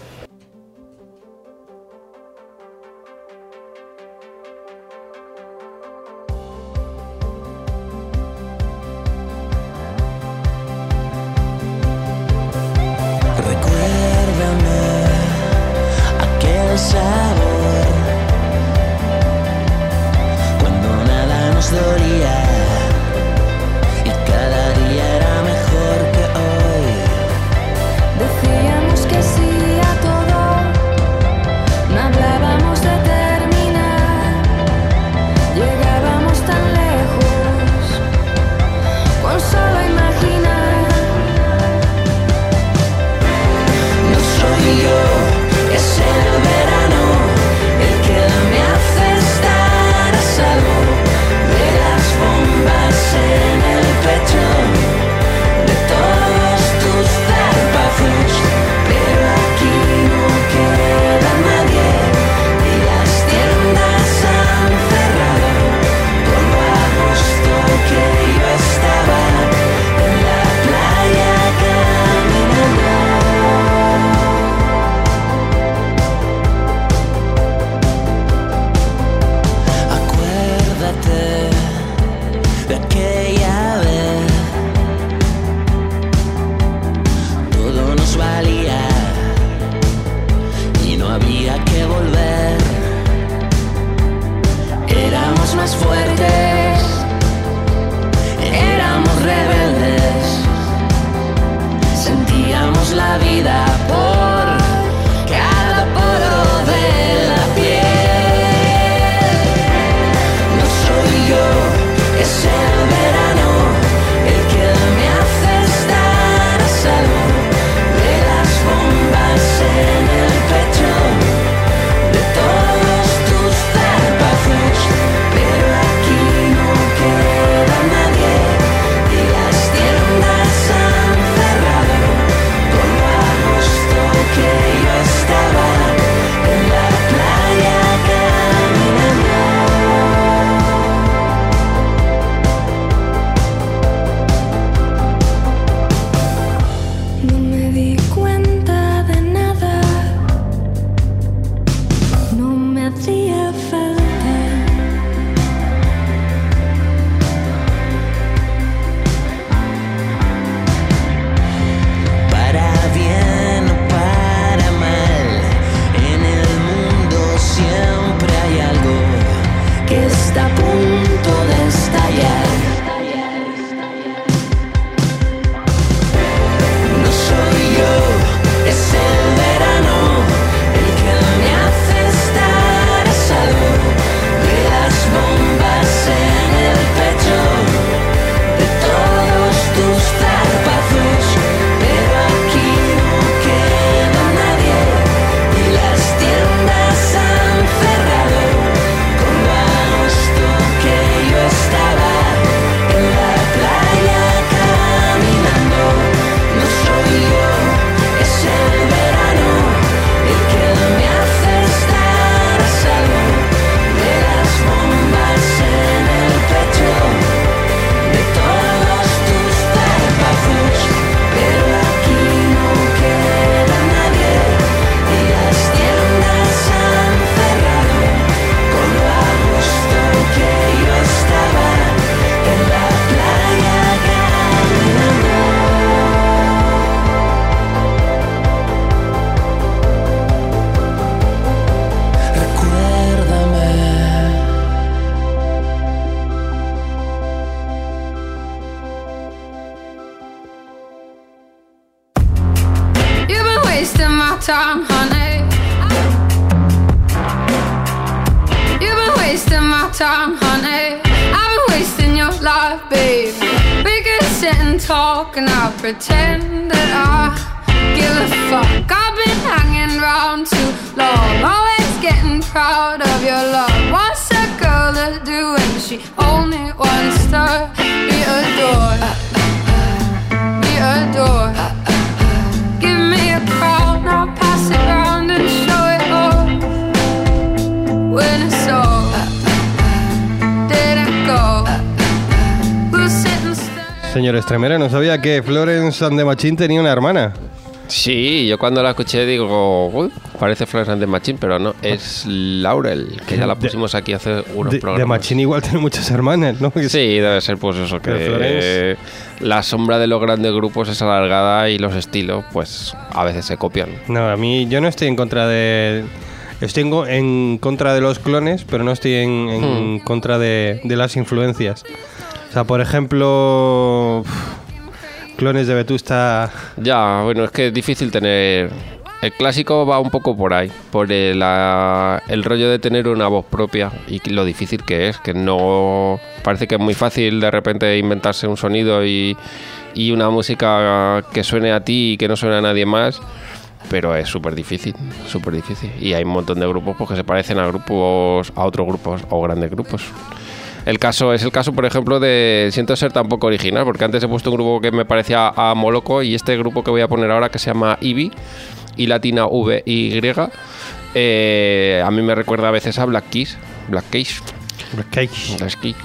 Sabía que Florence and the Machine tenía una hermana. Sí, yo cuando la escuché digo, "Uy, parece Florence and the Machine, pero no, es Laurel, que ya la pusimos aquí hace unos De, programas. The Machine igual tiene muchas hermanas, ¿no? Sí, debe ser pues eso, que Florence- la sombra de los grandes grupos es alargada y los estilos pues a veces se copian. No, a mí yo no estoy en contra de... Estoy en, en contra de los clones, pero no estoy en, en contra de, de las influencias. O sea, por ejemplo, de Vetusta... Ya, bueno, es que es difícil tener... El clásico va un poco por ahí, por el, la- el rollo de tener una voz propia y lo difícil que es, que no... Parece que es muy fácil de repente inventarse un sonido y, y una música que suene a ti y que no suene a nadie más, pero es súper difícil, súper difícil. Y hay un montón de grupos pues, que se parecen a grupos, a otros grupos o grandes grupos. El caso es el caso, por ejemplo, de Siento ser tan poco original, porque antes he puesto un grupo que me parecía a Moloco y este grupo que voy a poner ahora que se llama Ibi y latina V Y eh, a mí me recuerda a veces a Black Keys, Black Keys, Black Keys.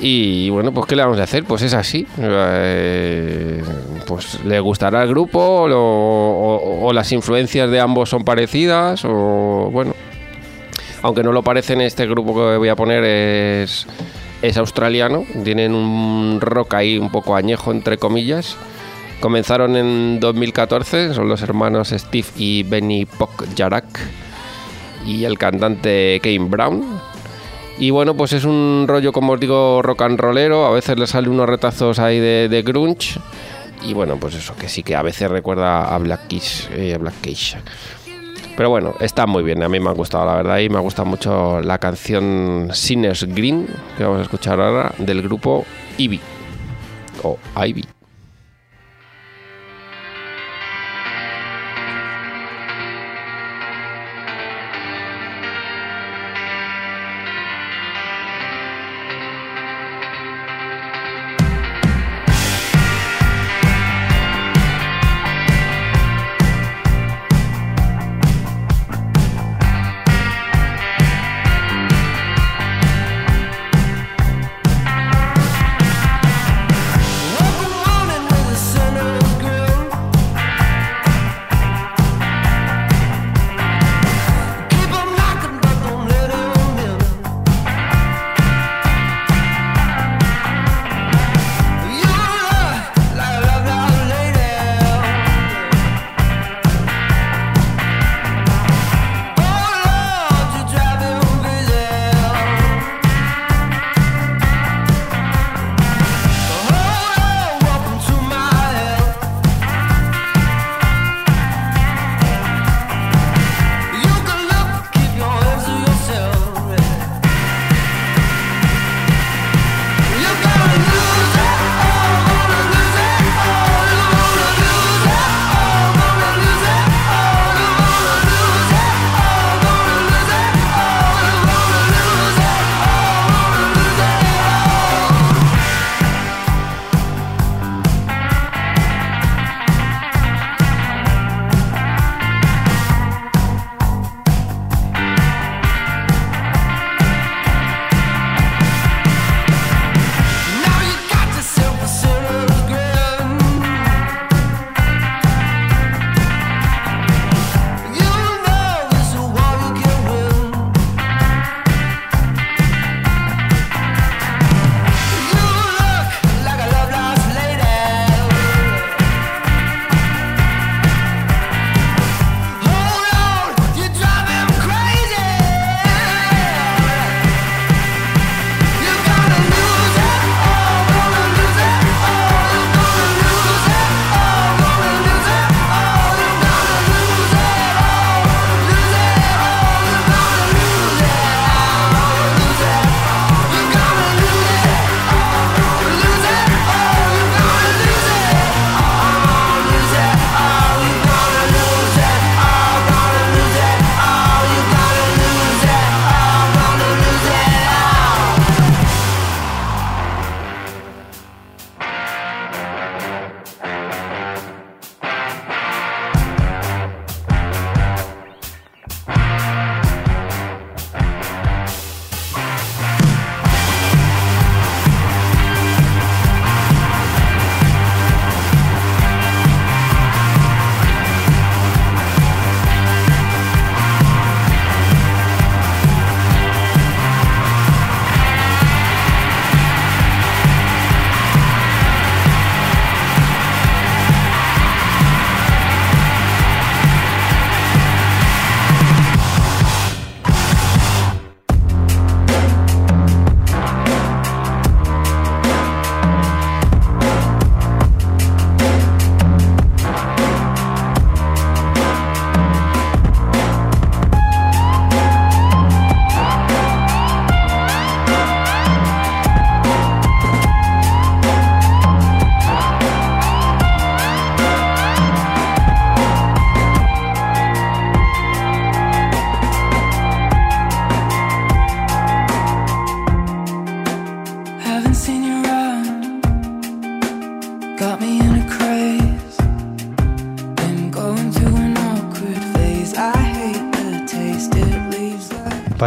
Y bueno, pues ¿qué le vamos a hacer? Pues es así. Eh, pues le gustará el grupo o las influencias de ambos son parecidas o bueno, aunque no lo parecen, este grupo que voy a poner es, es australiano. Tienen un rock ahí un poco añejo, entre comillas. Comenzaron en 2014, son los hermanos Steve y Benny Pock Jarak y el cantante Kane Brown. Y bueno, pues es un rollo, como os digo, rock and rollero. A veces le salen unos retazos ahí de, grunge. Y bueno, pues eso, que sí que a veces recuerda a Black Keys, eh, a Black Keys. Pero bueno, está muy bien, a mí me ha gustado la verdad y me gusta mucho la canción Sinners Green que vamos a escuchar ahora del grupo Ivy o Ivy.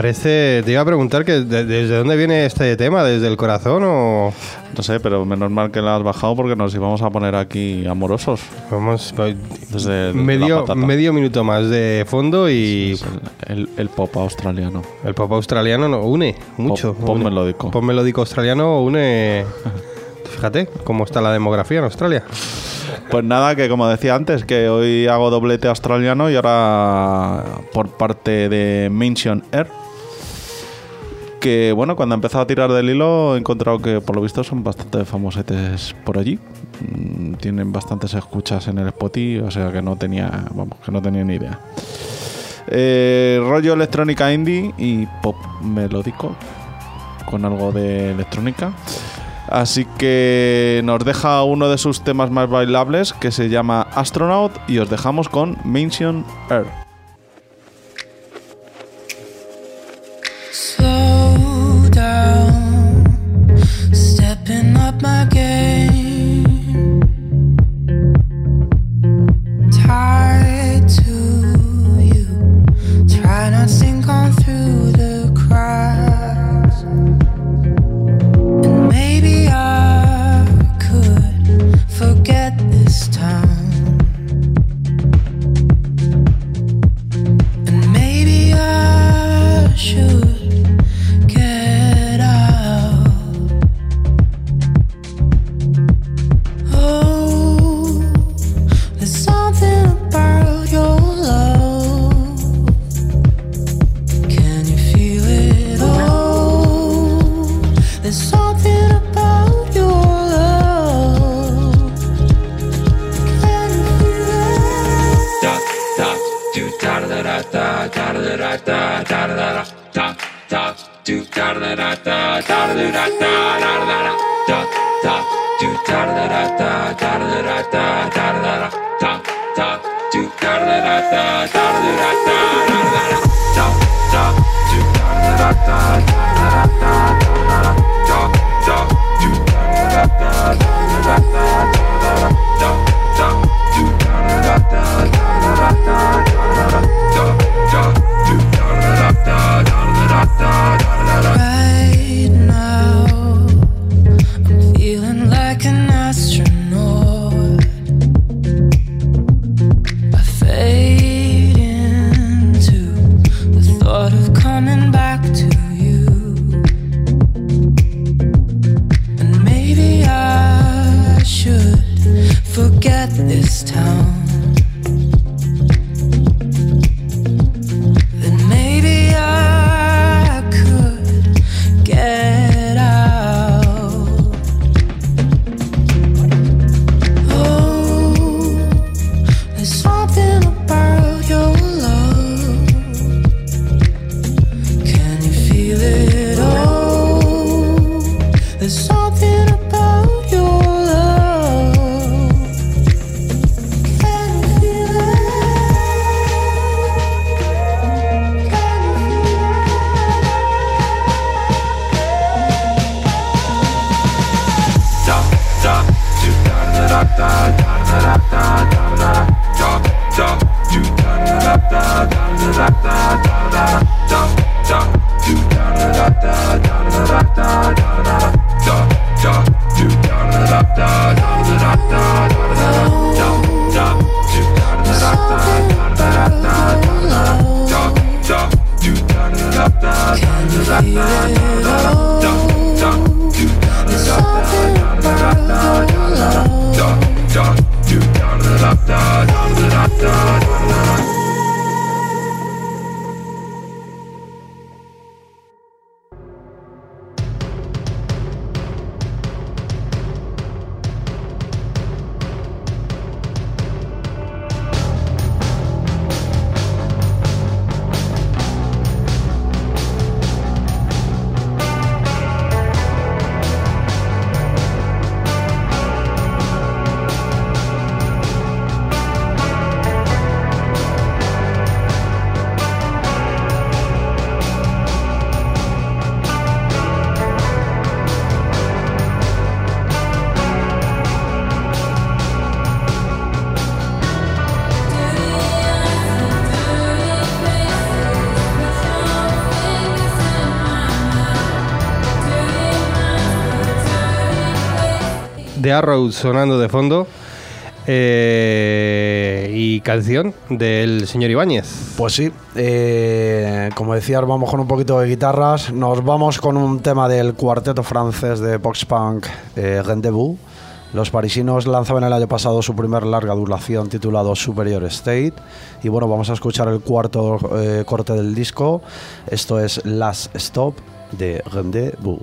Parece, te iba a preguntar que de- desde dónde viene este tema, desde el corazón o No sé, pero menos mal que la has bajado porque nos íbamos a poner aquí amorosos. vamos Desde el- medio medio minuto más de fondo y el, el- el pop australiano. el pop australiano no une mucho. Pop- pop une. melódico. Pop melódico australiano une. *laughs* Fíjate cómo está la demografía en Australia. Pues nada, que como decía antes, que hoy hago doblete australiano y ahora por parte de Mention Air. Que bueno, cuando he empezado a tirar del hilo he encontrado que por lo visto son bastante famosetes por allí. Mm, Tienen bastantes escuchas en el Spotify, o sea que no tenía, vamos, que no tenía ni idea. Eh, rollo electrónica indie y pop melódico con algo de electrónica. Así que nos deja uno de sus temas más bailables que se llama Astronaut y os dejamos con Mention Air. Up my game. Arrow sonando de fondo. eh, y canción del señor Ibáñez. Pues sí, eh, como decías, vamos con un poquito de guitarras. Nos vamos con un tema del cuarteto francés de Pox-Punk, eh, Rendezvous. Los parisinos lanzaban el año pasado su primer larga duración titulado Superior State. Y bueno, vamos a escuchar el cuarto eh, corte del disco. Esto es Last Stop de Rendezvous.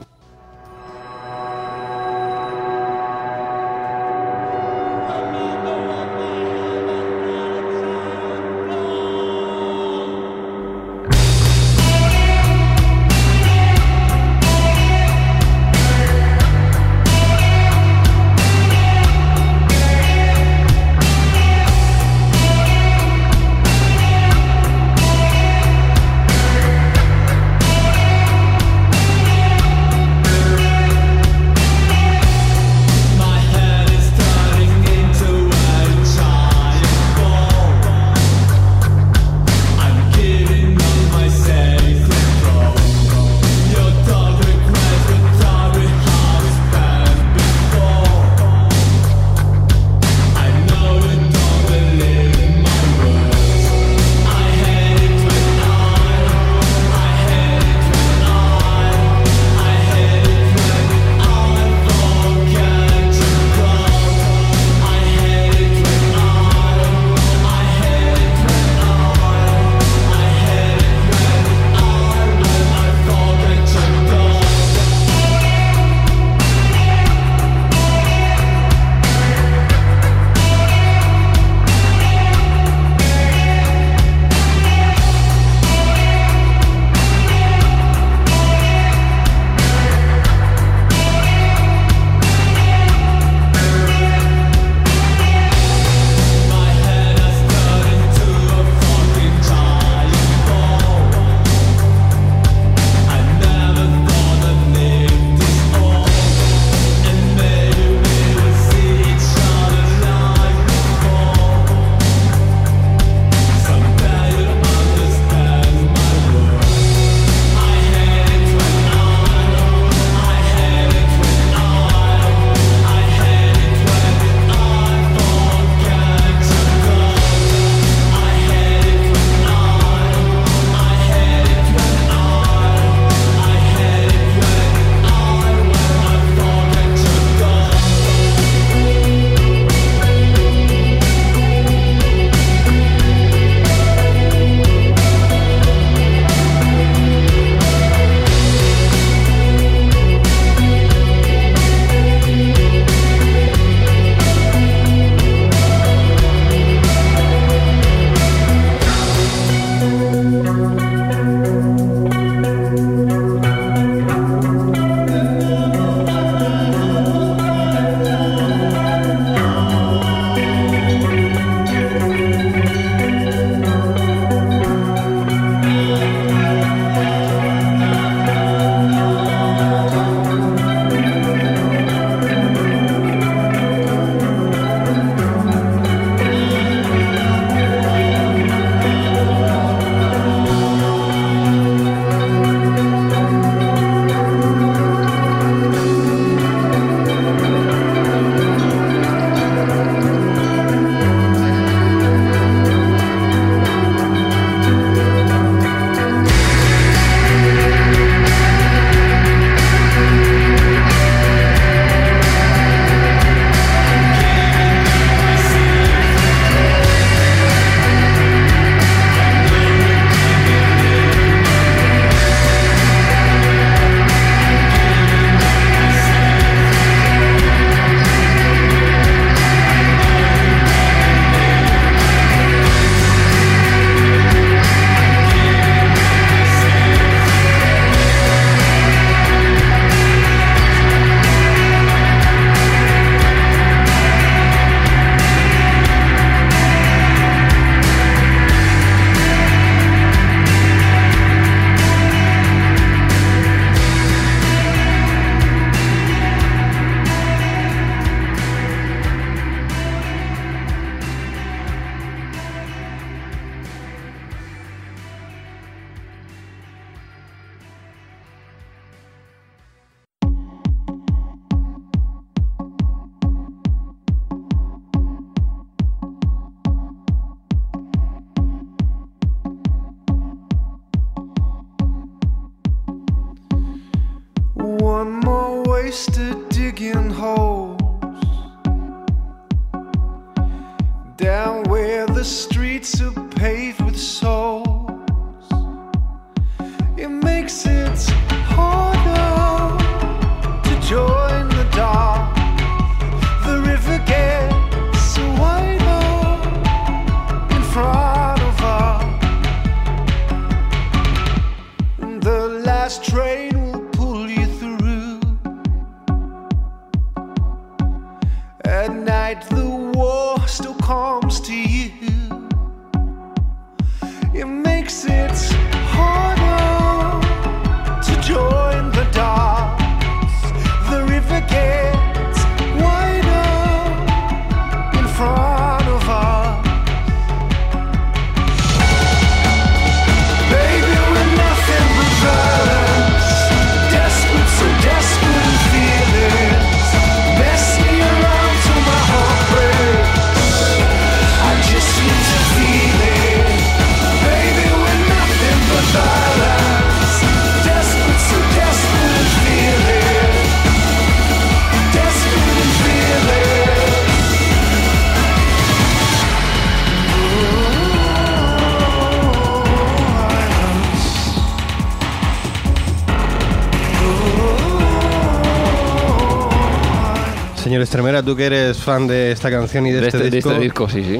Señor Estremera, tú que eres fan de esta canción y de, De este, este, de este disco, sí, sí.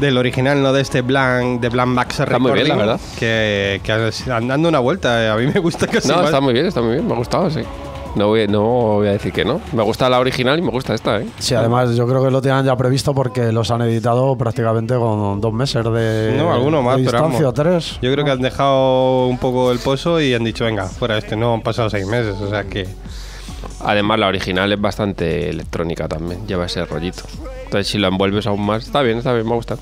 del original, no de este Blank, de Blank Max Está muy bien, la verdad. Que, que han dando una vuelta, eh, a mí me gusta casi No, más. está muy bien, está muy bien, me ha gustado, sí. No voy, no voy a decir que no. Me gusta la original y me gusta esta, ¿eh? Sí, además yo creo que lo tenían ya previsto porque los han editado prácticamente con dos meses de, No, alguno más, de pero distancia, vamos. tres. Yo creo que han dejado un poco el pozo y han dicho, venga, fuera este, no han pasado seis meses, o sea que... Además, la original es bastante electrónica también, lleva ese rollito. Entonces, si lo envuelves aún más, está bien, está bien, me gusta.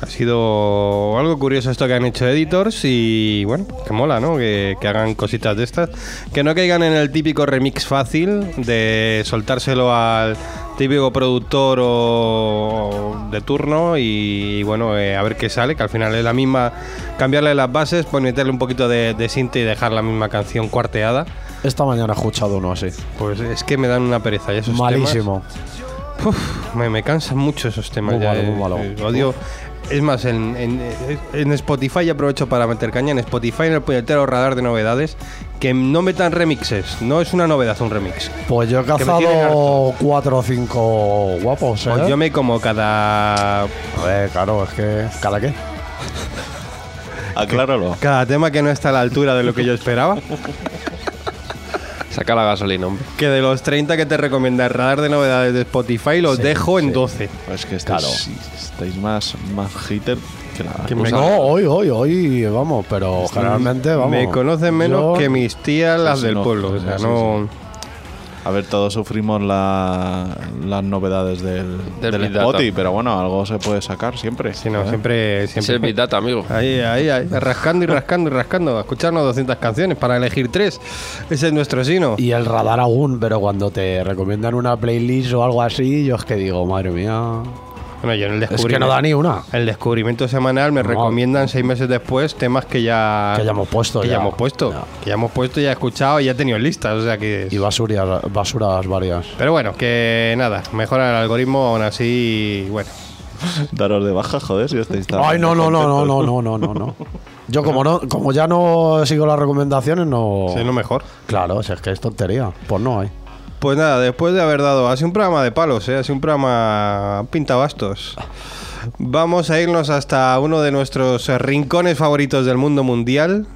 Ha sido algo curioso esto que han hecho Editors y bueno, que mola, ¿no? Que, que hagan cositas de estas. Que no caigan en el típico remix fácil de soltárselo al típico productor o de turno y, bueno, eh, a ver qué sale, que al final es la misma, cambiarle las bases, pues meterle un poquito de, de synth y dejar la misma canción cuarteada. Esta mañana he escuchado uno así. Pues es que me dan una pereza y esos Malísimo. temas, uf, me, me cansan mucho esos temas. Muy ya, malo, muy eh, malo. eh, odio. Es más, en, en- en Spotify y aprovecho para meter caña. En Spotify, en el puñetero radar de novedades, que no metan remixes. No es una novedad un remix. Pues yo he cazado cuatro o cinco guapos, ¿eh? Pues yo me como cada, A ver, claro, es que... ¿Cada qué? *laughs* Acláralo. cada tema que no está a la altura de lo que yo esperaba. Saca la gasolina, hombre. Que de los 30 que te recomienda el radar de novedades de Spotify, los Sí, dejo en sí. 12. Es que estáis, Claro. estáis más, más hater que me. No, hoy, hoy, hoy, vamos, pero generalmente, vamos. Me conocen menos yo- que mis tías, las sí, del no, pueblo. O sea, sí, no. A ver, todos sufrimos la- las novedades del, Del. Spotify, pero bueno, algo se puede sacar siempre. Sí, no, ¿eh? siempre, Es el siempre. Big Data, amigo. Ahí, ahí, ahí, rascando y rascando y rascando. Escucharnos 200 canciones para elegir tres. Ese es nuestro sino. Y el radar aún, pero cuando te recomiendan una playlist o algo así, yo es que digo, madre mía. Bueno, yo en el Es que no da ni una. El descubrimiento semanal me No. recomiendan seis meses después temas que ya. Que ya hemos puesto, Que ya, ya. hemos puesto. Ya. Que ya hemos puesto, ya he escuchado y ya he tenido en listas. O sea que. Y basuras, basuras varias. Pero bueno, que nada. Mejora el algoritmo, aún así. Bueno. *laughs* Daros de baja, joder, si estáis tan Ay, no, no, no, no, no, no, no, no, no. *laughs* Yo como no, como ya no sigo las recomendaciones, no. Es lo mejor. Claro, si es que es tontería. Pues no hay. Pues nada, después de haber dado, ha sido un programa de palos, ¿eh? ha sido un programa pintabastos. Vamos a irnos hasta uno de nuestros rincones favoritos del mundo mundial.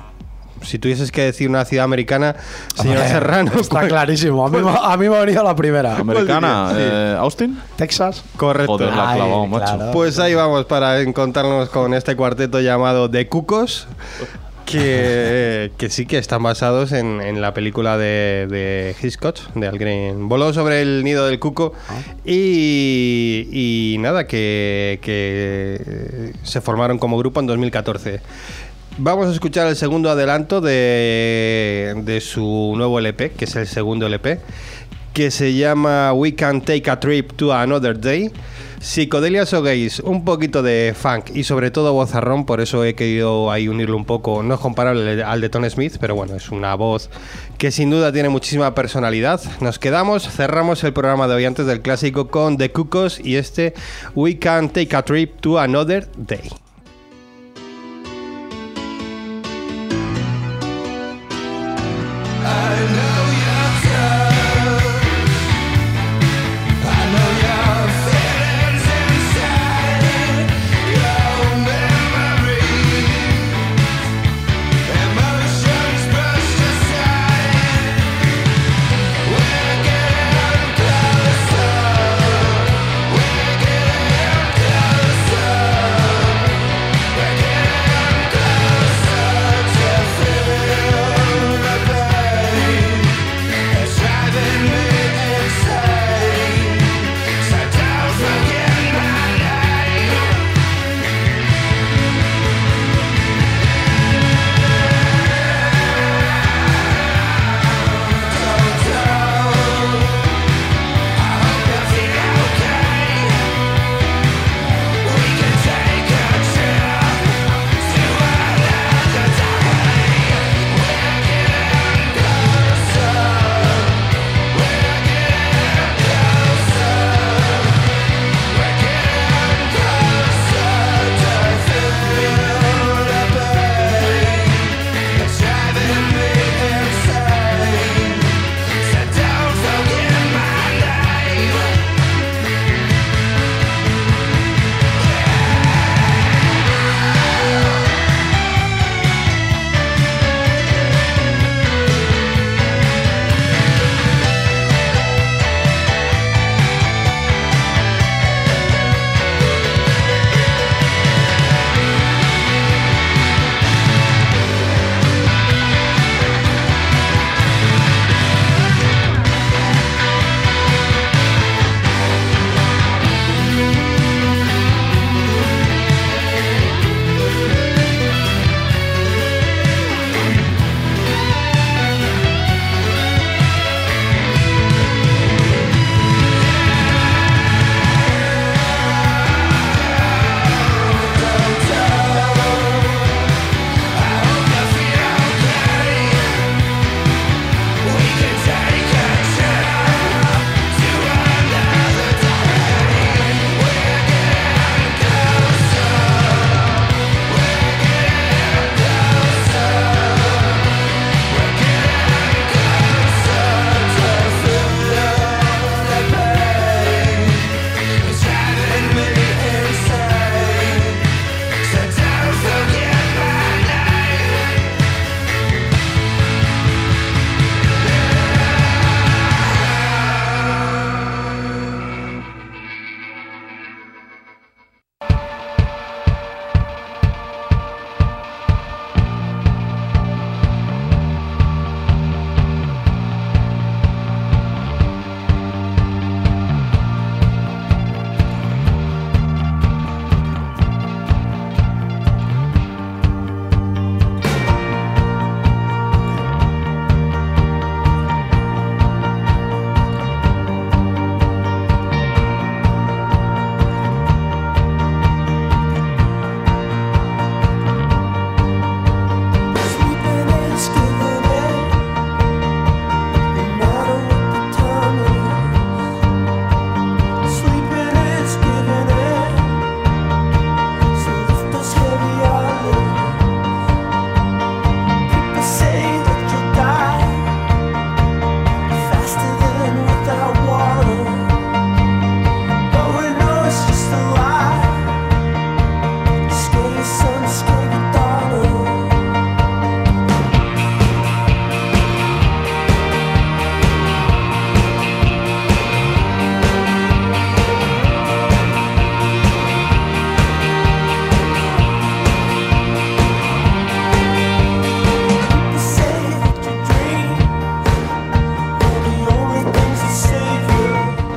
Si tuvieses que decir una ciudad americana, señora Hombre, Serrano. Está ¿cuál? clarísimo. A mí, me- a mí me ha venido la primera. Americana, ¿Cuál dirías? eh, Austin. Texas. Correcto. Joder, la Ay, macho. claro. Pues ahí vamos para encontrarnos con este cuarteto llamado The Cucos. Que, que sí que están basados en, en la película de, de Hitchcock, de Al Green. Voló sobre el nido del cuco. Y, y nada, que, que se formaron como grupo en 2014. Vamos a escuchar el segundo adelanto de, de su nuevo LP, que es el segundo LP. Que se llama We Can Take a Trip to Another Day. Psicodelias o gays, un poquito de funk y sobre todo vozarrón, por eso he querido ahí unirlo un poco. No es comparable al de Tom Smith, pero bueno, es una voz que sin duda tiene muchísima personalidad. Nos quedamos, cerramos el programa de hoy antes del clásico con The Cucos y este We Can Take a Trip to Another Day.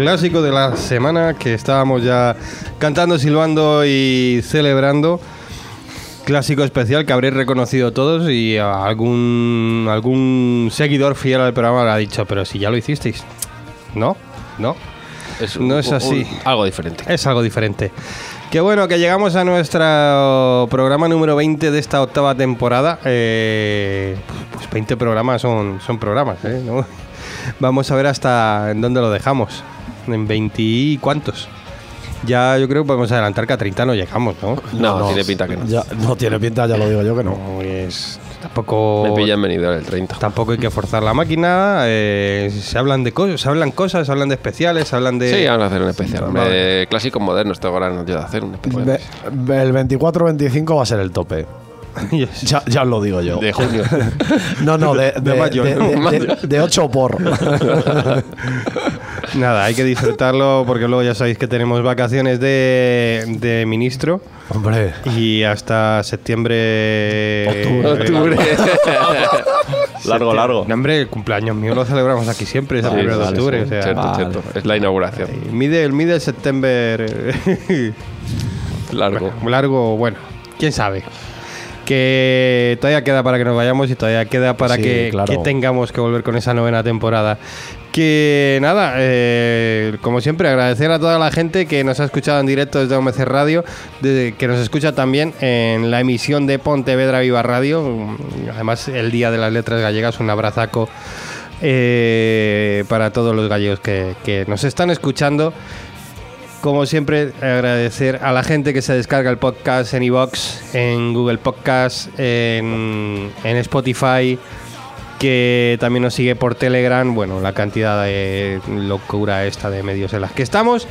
Clásico de la semana que estábamos ya cantando, silbando y celebrando. Clásico especial que habréis reconocido todos y algún, algún seguidor fiel al programa le ha dicho, pero si ya lo hicisteis. No, no. Es No es así. un- algo diferente. Es algo diferente. Qué bueno que llegamos a nuestro programa número 20 de esta octava temporada. Eh, pues 20 programas son, son programas, ¿eh? ¿No? *laughs* Vamos a ver hasta en dónde lo dejamos. En 20 y cuántos. Ya yo creo que podemos adelantar que a 30 no llegamos, ¿no? No, tiene pinta que no. Ya, no tiene pinta, ya lo digo yo que no. No, es- tampoco... Me pillan venido el 30. Tampoco hay que forzar la máquina. eh, se hablan de cosas, se hablan cosas, se hablan de especiales, se hablan de. Sí, vamos a hacer un especial. Vale. De clásicos modernos, tengo ganas yo de hacer un especial. Ve- el 24-25 va a ser el tope. *laughs* Ya, ya os lo digo yo. De junio. *laughs* No, no, de, de, mayo, de- ¿no? de- de- de 8 por. *laughs* Nada, hay que disfrutarlo porque luego ya sabéis que tenemos vacaciones de, de ministro Hombre, y hasta septiembre. Octubre. *laughs* Largo, largo. No, hombre, el cumpleaños mío lo celebramos aquí siempre, es el primero de octubre. sí. o sea, Cierto, Vale. cierto. Es la inauguración. mide, el mide el septiembre Largo. *laughs* largo, bueno, quién sabe. Que todavía queda para que nos vayamos y todavía queda para Sí, que, claro. que tengamos que volver con esa novena temporada. Que nada, eh, como siempre, agradecer a toda la gente que nos ha escuchado en directo desde OMC Radio, que nos escucha también en la emisión de Pontevedra Viva Radio. Además, el Día de las Letras Gallegas, un abrazaco eh, para todos los gallegos que, nos están escuchando. Como siempre, agradecer a la gente que se descarga el podcast en iVoox, en Google Podcast, en, en Spotify, que también nos sigue por Telegram. Bueno, la cantidad de locura esta de medios en las que estamos.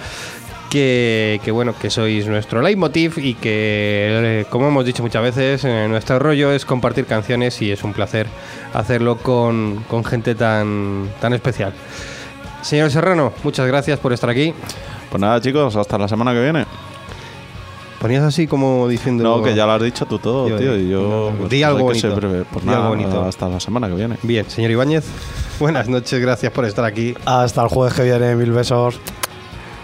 Que, bueno, que sois nuestro leitmotiv y que, eh, como hemos dicho muchas veces, eh, nuestro rollo es compartir canciones y es un placer hacerlo con, con gente tan, tan especial. Señor Serrano, muchas gracias por estar aquí. Pues nada, chicos, hasta la semana que viene. Ponías así como diciendo. No, que ya lo has dicho tú todo, Yo- tío. Y yo. no, pues, di algo bonito. breve. Pues Di nada, algo bonito. hasta la semana que viene. Bien, señor Ibáñez, *laughs* buenas noches, gracias por estar aquí. hasta el jueves que viene, mil besos.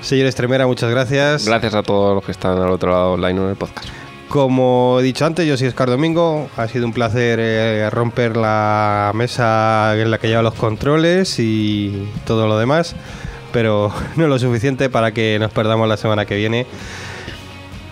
Señor Estremera, muchas gracias. Gracias a todos los que están al otro lado online en el podcast. Como he dicho antes, yo soy Oscar Domingo. Ha sido un placer eh, romper la mesa en la que lleva los controles y todo lo demás, pero *laughs* no lo suficiente para que nos perdamos la semana que viene.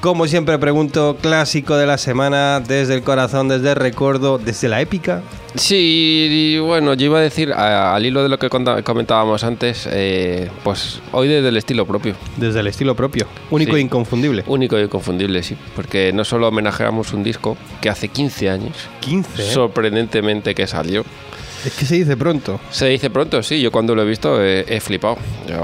Como siempre pregunto, clásico de la semana, desde el corazón, desde el recuerdo, desde la épica. Sí, y bueno, yo iba a decir, a- al hilo de lo que comentábamos antes, eh, pues hoy desde el estilo propio. Desde el estilo propio, único Sí. e inconfundible. Único y inconfundible, sí. Porque no solo homenajeamos un disco que hace 15 años, 15. ¿eh? sorprendentemente que salió. Es que se dice pronto. Se dice pronto, sí, yo cuando lo he visto he flipado. Eh,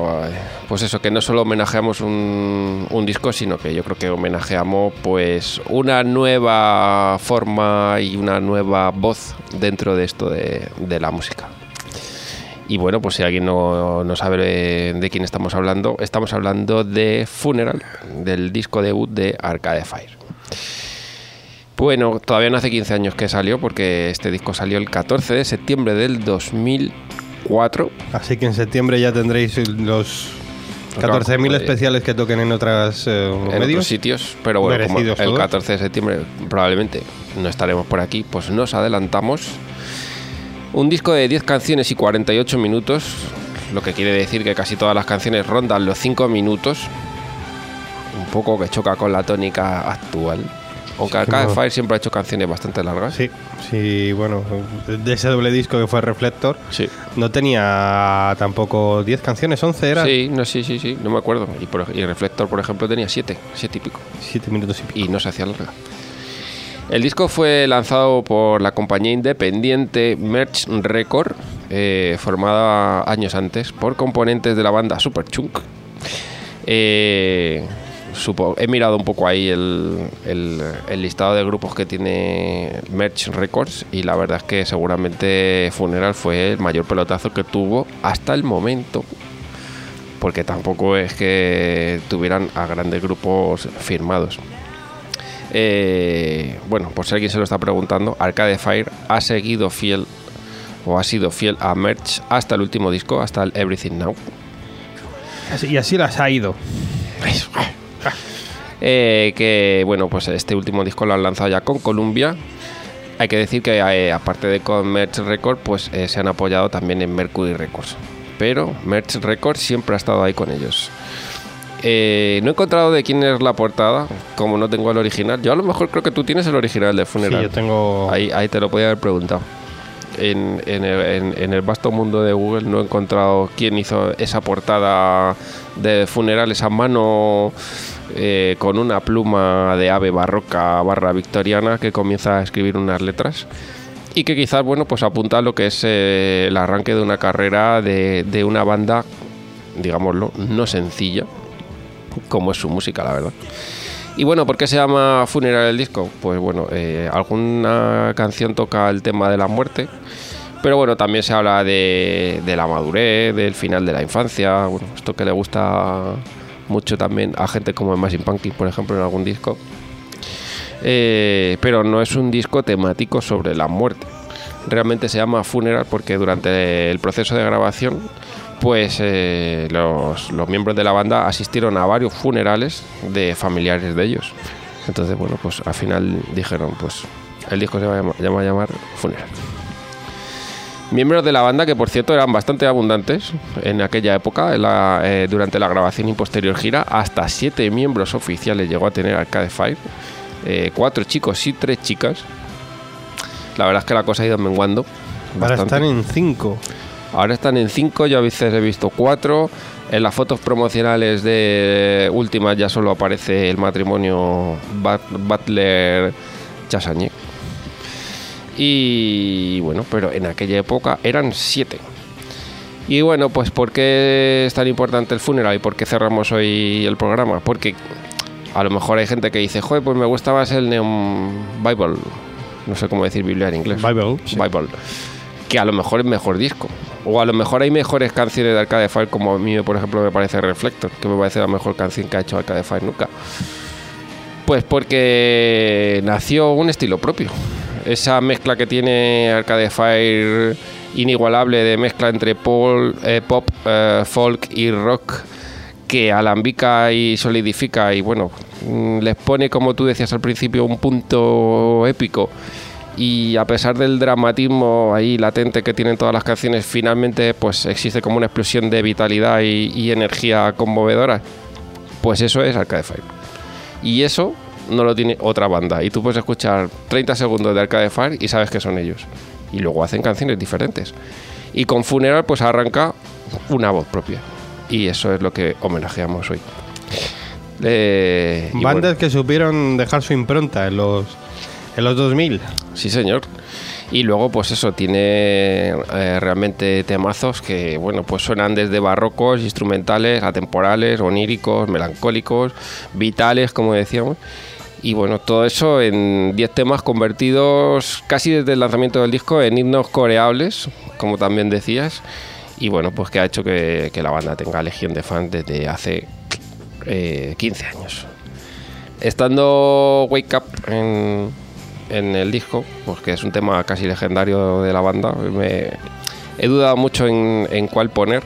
pues eso, que no solo homenajeamos un, disco, sino que yo creo que homenajeamos pues una nueva forma y una nueva voz dentro de esto de, la música. Y bueno, pues si alguien no, no sabe de, de quién estamos hablando, estamos hablando de Funeral, del disco debut de Arcade Fire. Bueno, todavía no hace 15 años que salió, porque este disco salió el 14 de septiembre del 2004. Así que en septiembre ya tendréis los 14.000 Claro, especiales que toquen en otras eh, en otros medios. sitios, pero bueno, como el todos. 14 de septiembre probablemente no estaremos por aquí, pues nos adelantamos. Un disco de 10 canciones y 48 minutos, lo que quiere decir que casi todas las canciones rondan los 5 minutos, un poco que choca con la tónica actual. Aunque Arcade como- Fire siempre ha hecho canciones bastante largas. Sí, sí, bueno, de ese doble disco que fue Reflector, Sí. no tenía tampoco 10 canciones, 11 era. Sí, no, sí, sí, sí, no me acuerdo. Y, por, ej- y Reflector, por ejemplo, tenía 7, 7 y pico. 7 minutos y pico. y no se hacía larga. El disco fue lanzado por la compañía independiente Merch Record, eh, formada años antes por componentes de la banda Superchunk. Eh, supo- he mirado un poco ahí el, el- el listado de grupos que tiene Merch Records y la verdad es que seguramente Funeral fue el mayor pelotazo que tuvo hasta el momento porque tampoco es que tuvieran a grandes grupos firmados. Eh, bueno, por si alguien se lo está preguntando, Arcade Fire ha seguido fiel o ha sido fiel a Merch hasta el último disco, hasta el Everything Now. Y así las ha ido. *laughs* Eh, que bueno, pues este último disco lo han lanzado ya con Columbia. Hay que decir que eh, aparte de con Merch Record, pues eh, se han apoyado también en Mercury Records. pero Merch Records siempre ha estado ahí con ellos. Eh, no he encontrado de quién es la portada, como no tengo el original. Yo a lo mejor creo que tú tienes el original de Sí, Funeral. yo tengo. Ahí, ahí te lo podía haber preguntado. En, en el, vasto mundo de Google no he encontrado quién hizo esa portada de funeral, esa mano eh, con una pluma de ave barroca barra victoriana que comienza a escribir unas letras y que quizás, bueno, pues apunta a lo que es eh, el arranque de una carrera de, de una banda, digámoslo, no sencilla, como es su música, la verdad. Y bueno, ¿por qué se llama Funeral el disco? Pues bueno, eh, alguna canción toca el tema de la muerte, pero bueno, también se habla de, de la madurez, del final de la infancia, bueno, esto que le gusta mucho también a gente como Imagine Pumpkins, por ejemplo, en algún disco. Eh, pero no es un disco temático sobre la muerte. Realmente se llama Funeral porque durante el proceso de grabación, pues eh, los, los miembros de la banda asistieron a varios funerales de familiares de ellos. Entonces, bueno, pues al final dijeron, pues el disco se va a llamar, va a llamar Funeral. Miembros de la banda que, por cierto, eran bastante abundantes en aquella época, en la- eh, durante la grabación y posterior gira, hasta siete miembros oficiales llegó a tener Arcade Fire, eh, cuatro chicos y tres chicas. La verdad es que la cosa ha ido menguando. Bastante. están en 5. Ahora están en 5, yo a veces he visto 4. En las fotos promocionales de últimas ya solo aparece el matrimonio Bat- Butler Chassagne. Y bueno, pero en aquella época eran 7. Y bueno, pues ¿por qué es tan importante el funeral y por qué cerramos hoy el programa? Porque a lo mejor hay gente que dice, joder, pues me gusta más el Neon Bible. No sé cómo decir Biblia en inglés. Bible, sí. Bible. Que a lo mejor es mejor disco. O a lo mejor hay mejores canciones de Arcade Fire, como a mí, por ejemplo, me parece Reflector, que me parece la mejor canción que ha hecho Arcade Fire nunca. Pues porque nació un estilo propio. Esa mezcla que tiene Arcade Fire inigualable de mezcla entre eh, pop, eh, folk y rock que alambica y solidifica y bueno, mm, les pone como tú decías al principio un punto épico y a pesar del dramatismo ahí latente que tienen todas las canciones, finalmente pues existe como una explosión de vitalidad y, y energía conmovedora. Pues eso es Arcade Fire. Y eso no lo tiene otra banda. Y tú puedes escuchar 30 segundos de Arcade Fire y sabes que son ellos. Y luego hacen canciones diferentes. Y con Funeral pues arranca una voz propia. Y eso es lo que homenajeamos hoy. Eh, Bandas bueno. que supieron dejar su impronta en los, en los 2000. Sí, señor. Y luego, pues eso, tiene eh, realmente temazos que, bueno, pues suenan desde barrocos, instrumentales, atemporales, oníricos, melancólicos, vitales, como decíamos. Y bueno, todo eso en 10 temas convertidos casi desde el lanzamiento del disco en himnos coreables, como también decías. Y bueno, pues que ha hecho que, que la banda tenga legión de fans desde hace eh, 15 años. Estando Wake Up en, en el disco, pues que es un tema casi legendario de la banda, me, he dudado mucho en, en cuál poner.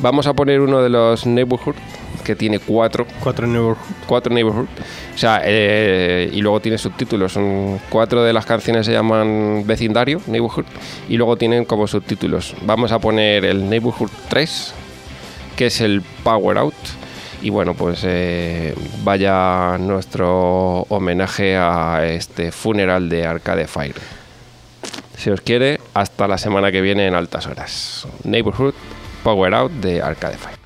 Vamos a poner uno de los Neighborhood, que tiene cuatro, Cuatro Neighborhood. cuatro Neighborhood. O sea, eh, y luego tiene subtítulos. Son cuatro de las canciones se llaman Vecindario, Neighborhood, y luego tienen como subtítulos. Vamos a poner el Neighborhood 3, que es el Power Out. Y bueno, pues eh, vaya nuestro homenaje a este funeral de Arcade Fire. Si os quiere, hasta la semana que viene en altas horas. Neighborhood Power Out de Arcade Fire.